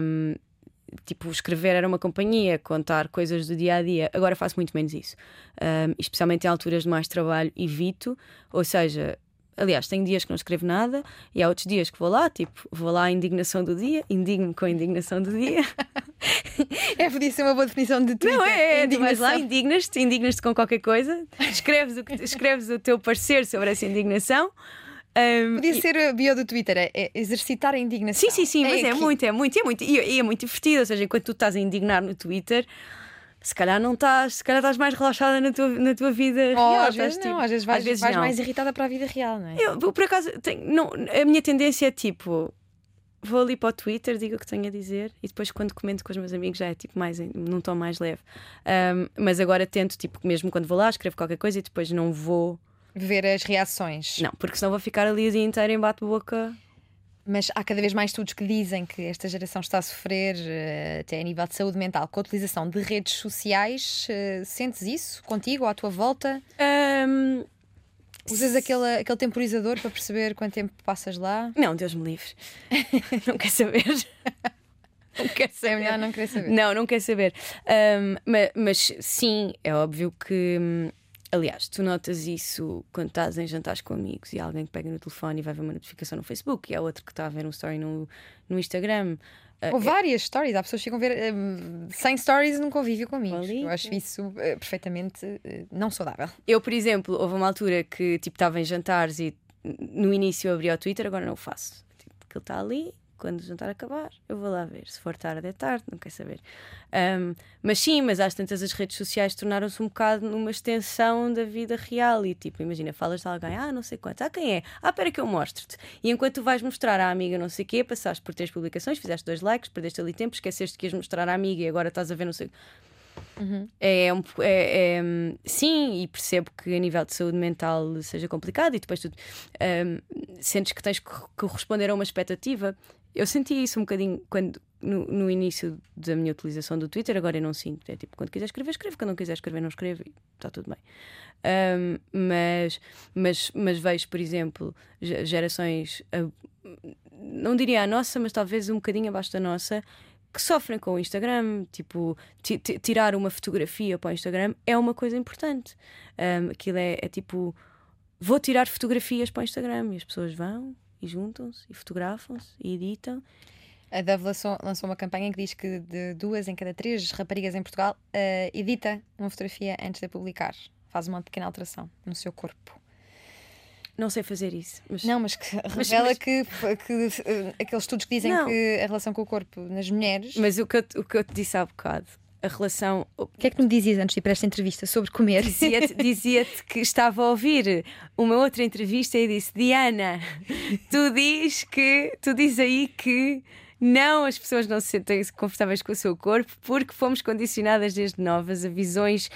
Um, tipo, escrever era uma companhia, contar coisas do dia a dia. Agora faço muito menos isso. Um, especialmente em alturas de mais trabalho, evito. Ou seja, aliás, tenho dias que não escrevo nada e há outros dias que vou lá, tipo, vou lá à indignação do dia, indigno-me com a indignação do dia. É, podia ser uma boa definição de Twitter. Não, é, é tu vais lá, Indignação. indignas-te, indignas-te com qualquer coisa, escreves o, que- escreves o teu parecer sobre essa indignação Um, Podia e- ser a bio do Twitter, é, é exercitar a indignação. Sim, sim, sim, mas é, aqui. muito, é muito, é muito. E, é muito divertido. Ou seja, enquanto tu estás a indignar no Twitter, se calhar não estás, se calhar estás mais relaxada na tua, na tua vida Ou real. às vezes não, tipo- às vezes vais, às vezes vais não. mais irritada para a vida real, não é? Eu, por acaso, tenho- não, a minha tendência é tipo. Vou ali para o Twitter, digo o que tenho a dizer e depois, quando comento com os meus amigos, já é tipo mais num tom mais leve. Um, mas agora tento, tipo, mesmo quando vou lá, escrevo qualquer coisa e depois não vou. Ver as reações. Não, porque senão vou ficar ali o dia inteiro em bate-boca. Mas há cada vez mais estudos que dizem que esta geração está a sofrer, eh, até a nível de saúde mental, com a utilização de redes sociais. Eh, Sentes isso contigo à tua volta? Um, Usas aquele, aquele temporizador para perceber quanto tempo passas lá? Não, Deus me livre. não quer saber. não quer É saber. melhor não querer saber. Não, não quer saber. Um, ma- mas, sim, é óbvio que. Aliás, tu notas isso quando estás em jantares com amigos e há alguém que pega no telefone e vai ver uma notificação no Facebook e há outro que está a ver um story no, no Instagram. Uh, Ou várias stories. Há pessoas que ficam a ver 100 stories num convívio com amigos. Eu acho isso eh, perfeitamente eh, não saudável. Eu, por exemplo, houve uma altura que tipo estava em jantares e no início eu abri o Twitter, agora não o faço. Tipo, aquilo está ali, quando o jantar acabar, eu vou lá ver. Se for tarde, é tarde, não quer saber. Um, mas sim, mas às tantas as redes sociais tornaram-se um bocado numa extensão da vida real. E tipo, imagina, falas de alguém, ah, não sei quanto, ah, quem é? Ah, espera que eu mostro-te. E enquanto tu vais mostrar à amiga não sei o quê, passaste por três publicações, fizeste dois likes, perdeste ali tempo, esqueceste que ias mostrar à amiga e agora estás a ver não sei é, um, po- é, é, hum, sim, e percebo que a nível de saúde mental seja complicado e depois tu hum, sentes que tens que corresponder a uma expectativa. Eu senti isso um bocadinho quando, no, no início da minha utilização do Twitter, agora eu não sinto. É tipo, quando quiser escrever, escreve, quando não quiser escrever, não escreve e está tudo bem. Hum, mas, mas, mas vejo, por exemplo, ge- gerações, ah, não diria a nossa, mas talvez um bocadinho abaixo da nossa, que sofrem com o Instagram, tipo, ti- ti- tirar uma fotografia para o Instagram é uma coisa importante. Um, aquilo é, é tipo, vou tirar fotografias para o Instagram e as pessoas vão e juntam-se e fotografam-se e editam. A Dove lançou, lançou uma campanha que diz que de duas em cada três raparigas em Portugal eh, edita uma fotografia antes de a publicar. Faz uma pequena alteração no seu corpo. Não sei fazer isso, mas Não, mas que revela mas- que, que, eh, aqueles estudos que dizem Não. que a relação com o corpo nas mulheres. mas o, que eu, o que eu te disse há bocado, a relação. O que é que me dizias antes de ir para esta entrevista sobre comer? Dizia-te dizia-te que estava a ouvir uma outra entrevista e disse: Diana, tu diz que tu diz aí que não, as pessoas não se sentem confortáveis com o seu corpo porque fomos condicionadas desde novas a visões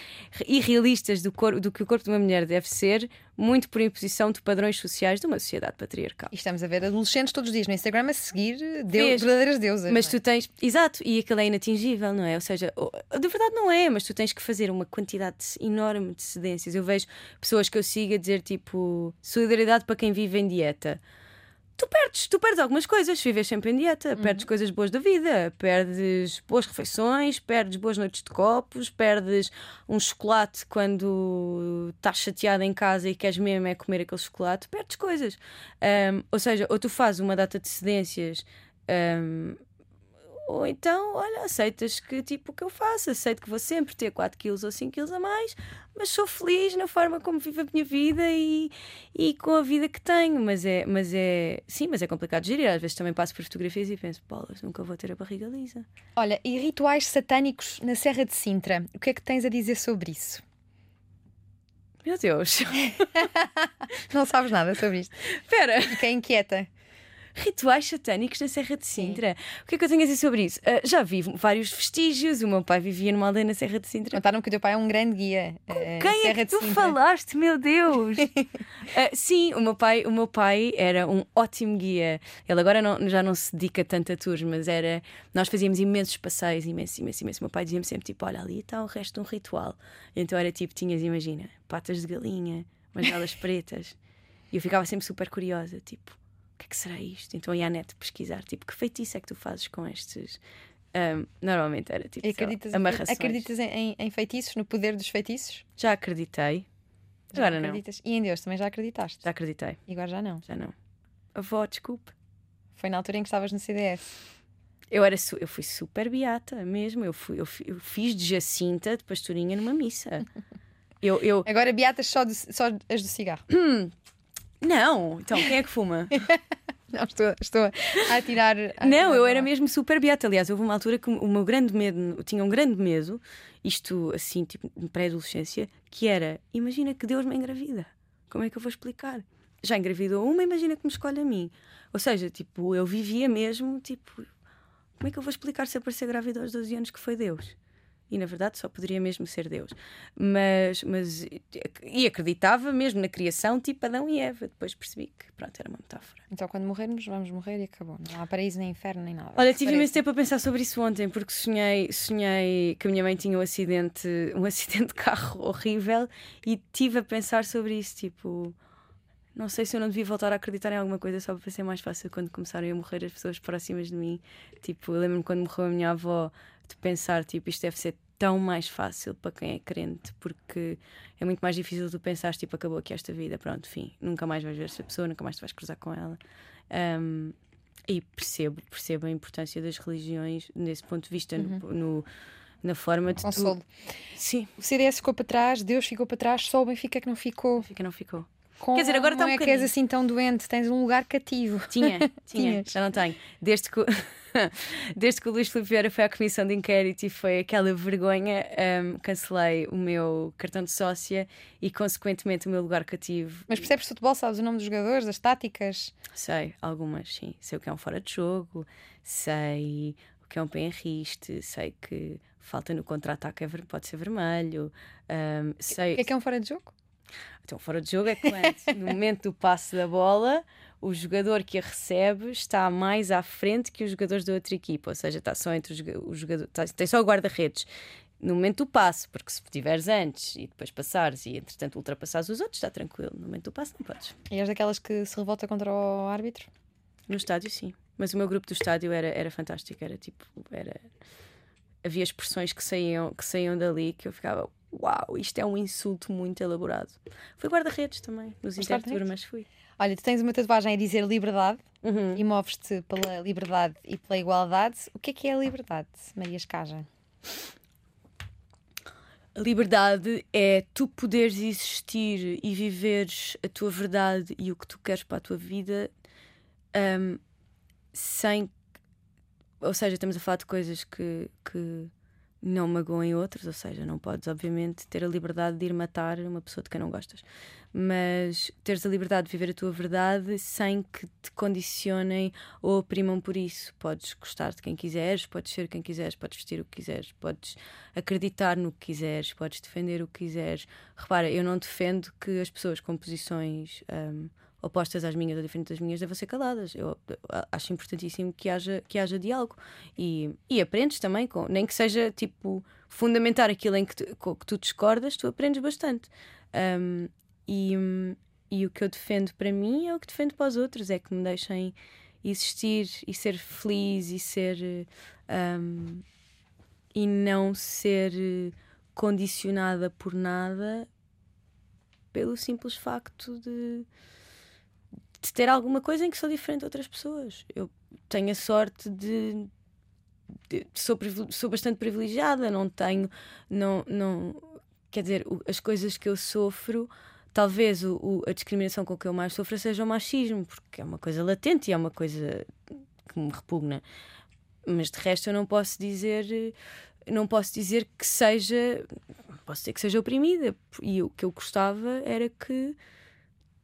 irrealistas do, corpo, do que o corpo de uma mulher deve ser, muito por imposição de padrões sociais de uma sociedade patriarcal. E estamos a ver adolescentes todos os dias no Instagram a seguir deu, Vês? verdadeiras deusas. Mas é? tu tens, exato, e aquilo é inatingível, não é? Ou seja, de verdade não é, mas tu tens que fazer uma quantidade enorme de cedências. Eu vejo pessoas que eu sigo a dizer tipo solidariedade para quem vive em dieta. Tu perdes, tu perdes algumas coisas, vives sempre em dieta, perdes coisas boas da vida, perdes boas refeições, perdes boas noites de copos, perdes um chocolate quando estás chateada em casa e queres mesmo é comer aquele chocolate, perdes coisas. Ahm, ou seja, ou tu fazes uma data de cedências ahm, ou então, olha, aceitas que tipo o que eu faço, aceito que vou sempre ter 4 quilos ou 5 quilos a mais, mas sou feliz na forma como vivo a minha vida e, e com a vida que tenho. Mas é, mas é, sim, mas é complicado de gerir. Às vezes também passo por fotografias e penso, bolas, nunca vou ter a barriga lisa. Olha, e rituais satânicos na Serra de Sintra? O que é que tens a dizer sobre isso? Meu Deus, Não sabes nada sobre isto. espera. Fiquei inquieta. Rituais satânicos na Serra de Sintra. O que é que eu tenho a dizer sobre isso? Ah, já vi vários vestígios. O meu pai vivia numa aldeia na Serra de Sintra. Contaram que o teu pai é um grande guia. eh, Quem é Serra que de tu Sintra. falaste, meu Deus? Ah, sim, o meu, pai, o meu pai era um ótimo guia. Ele agora não- já não se dedica tanto a tours, mas era. Nós fazíamos imensos passeios, imenso, imenso, imenso. O meu pai dizia-me sempre: tipo, olha, ali está o resto de um ritual. Então era tipo: tinhas, imagina, patas de galinha, umas velas pretas. E eu ficava sempre super curiosa, tipo, o que é que será isto? Então ia à net pesquisar, tipo, que feitiço é que tu fazes com estes. Ah, normalmente era tipo lá, acreditas, amarrações. acreditas em, em- feitiços, no poder dos feitiços? Já acreditei. Já Agora não. acreditas? E em Deus também já acreditaste? Já acreditei. E agora já não. Já não. Avó, desculpe. Foi na altura em que estavas no CDS. Eu, era eu fui super beata mesmo. Eu, fui, eu, eu fiz de Jacinta de pastorinha numa missa. Eu, eu, Agora beatas só, do- só as do cigarro. Não, então quem é que fuma? Não, estou, estou a tirar. A não, tirar eu era mesmo super beata. Aliás, houve uma altura que o meu grande medo, eu tinha um grande medo, isto assim, tipo, pré-adolescência, que era: imagina que Deus me engravida. Como é que eu vou explicar? Já engravidou uma, imagina que me escolhe a mim. Ou seja, tipo, eu vivia mesmo, tipo, como é que eu vou explicar se aparecer grávida aos 12 anos que foi Deus? E na verdade só poderia mesmo ser Deus. Mas, mas e acreditava mesmo na criação, tipo Adão e Eva. Depois percebi que, pronto, era uma metáfora. Então, quando morrermos, vamos morrer e acabou. Não há paraíso, nem inferno, nem nada. Olha, tive imenso tempo a pensar sobre isso ontem, porque sonhei, sonhei que a minha mãe tinha um acidente, um acidente de carro horrível e tive a pensar sobre isso, tipo, não sei se eu não devia voltar a acreditar em alguma coisa só para ser mais fácil quando começarem a morrer as pessoas próximas de mim. Tipo, lembro-me quando morreu a minha avó de pensar, tipo, isto deve ser tão mais fácil para quem é crente, porque é muito mais difícil tu pensares, tipo, acabou aqui esta vida, pronto, fim, nunca mais vais ver essa pessoa, nunca mais te vais cruzar com ela. Um, e percebo, percebo a importância das religiões nesse ponto de vista, no, no- na forma de Consolo. tu. Sim, O CDS ficou para trás, Deus ficou para trás, só o Benfica que não ficou. fica, não ficou. Como Quer dizer, agora está um é que és bocadinho. assim tão doente, tens um lugar cativo. Tinha, tinha, já não tenho. Desde que, desde que o Luís Filipe Vieira foi à comissão de inquérito e foi aquela vergonha, um, cancelei o meu cartão de sócia e, consequentemente, o meu lugar cativo. Mas percebes futebol, sabes o nome dos jogadores, das táticas. Sei, algumas, sim. Sei o que é um fora de jogo, sei o que é um pé em riste, sei que falta no contra-ataque é pode ser vermelho. um, sei, O que é que é um fora de jogo? Então, fora de jogo é quando, no momento do passe da bola, o jogador que a recebe está mais à frente que os jogadores da outra equipa, ou seja, está só entre os, joga- os jogadores, está- tem só o guarda-redes. No momento do passe, porque se estiveres antes e depois passares e entretanto ultrapassares os outros, está tranquilo. No momento do passe, não podes. E és daquelas que se revolta contra o árbitro? No estádio, sim. Mas o meu grupo do estádio era, era fantástico. Era tipo. Era... Havia expressões que saíam, que saíam dali que eu ficava. Uau, isto é um insulto muito elaborado. Fui guarda-redes também, nos interturmas fui. Olha, tu tens uma tatuagem a dizer liberdade Uhum. e moves-te pela liberdade e pela igualdade. O que é que é a liberdade, Maria Escaja? A liberdade é tu poderes existir e viveres a tua verdade e o que tu queres para a tua vida hum, sem. Ou seja, estamos a falar de coisas que, que não magoem outros, ou seja, não podes, obviamente, ter a liberdade de ir matar uma pessoa de quem não gostas, mas teres a liberdade de viver a tua verdade sem que te condicionem ou oprimam por isso. Podes gostar de quem quiseres, podes ser quem quiseres, podes vestir o que quiseres, podes acreditar no que quiseres, podes defender o que quiseres. Repara, eu não defendo que as pessoas com posições hum, opostas às minhas ou diferentes das minhas devam ser caladas. Eu acho importantíssimo que haja, que haja diálogo e, e aprendes também, com, nem que seja tipo fundamentar aquilo em que tu, com que tu discordas, tu aprendes bastante. Hum, e, e o que eu defendo para mim é o que defendo para os outros, é que me deixem existir e ser feliz e ser hum, e não ser condicionada por nada pelo simples facto de, de ter alguma coisa em que sou diferente de outras pessoas. Eu tenho a sorte de. de- sou, sou bastante privilegiada, não tenho. Não, não, quer dizer, as coisas que eu sofro. Talvez o, o- a discriminação com que eu mais sofro seja o machismo, porque é uma coisa latente e é uma coisa que me repugna. Mas de resto eu não posso dizer não posso dizer que seja posso dizer que seja oprimida e o que eu gostava era que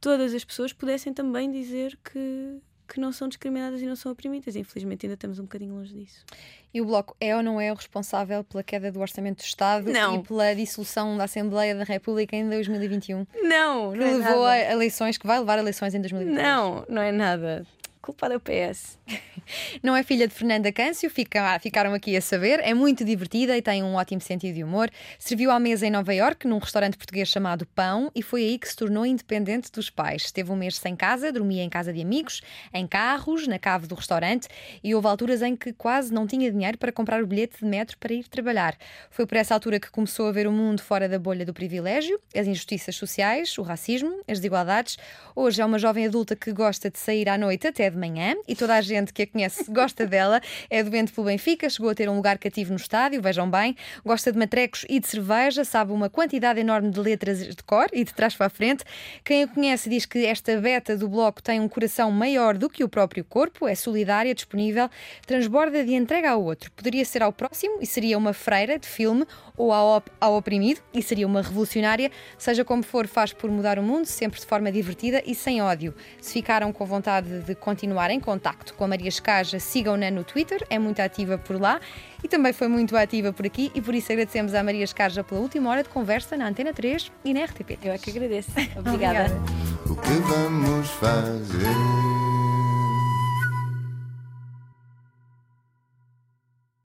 todas as pessoas pudessem também dizer que que não são discriminadas e não são oprimidas. Infelizmente ainda estamos um bocadinho longe disso. E o Bloco é ou não é o responsável pela queda do Orçamento do Estado Não. e pela dissolução da Assembleia da República em 2021? Não, Que não é levou nada. a eleições, que vai levar a eleições em 2023. Não, não é nada. Culpa do PS. Não é filha de Fernanda Câncio, fica- ficaram aqui a saber. É muito divertida e tem um ótimo sentido de humor. Serviu à mesa em Nova Iorque, num restaurante português chamado Pão, e foi aí que se tornou independente dos pais. Esteve um mês sem casa, dormia em casa de amigos, em carros, na cave do restaurante, e houve alturas em que quase não tinha dinheiro para comprar o bilhete de metro para ir trabalhar. Foi por essa altura que começou a ver o mundo fora da bolha do privilégio, as injustiças sociais, o racismo, as desigualdades. Hoje é uma jovem adulta que gosta de sair à noite até de manhã e toda a gente que a conhece gosta dela. É doente pelo Benfica, chegou a ter um lugar cativo no estádio, vejam bem. Gosta de matrecos e de cerveja, sabe uma quantidade enorme de letras de cor e de trás para a frente. Quem a conhece diz que esta beta do bloco tem um coração maior do que o próprio corpo, é solidária, disponível, transborda de entrega ao outro. Poderia ser ao próximo e seria uma freira de filme, ou ao, op ao oprimido e seria uma revolucionária. Seja como for, faz por mudar o mundo, sempre de forma divertida e sem ódio. Se ficaram com vontade de continuar em contacto com a Maria Escaja, sigam-na no Twitter, é muito ativa por lá e também foi muito ativa por aqui e por isso agradecemos à Maria Escaja pela última hora de conversa na Antena 3 e na RTP. Eu é que agradeço. Obrigada. O que vamos fazer?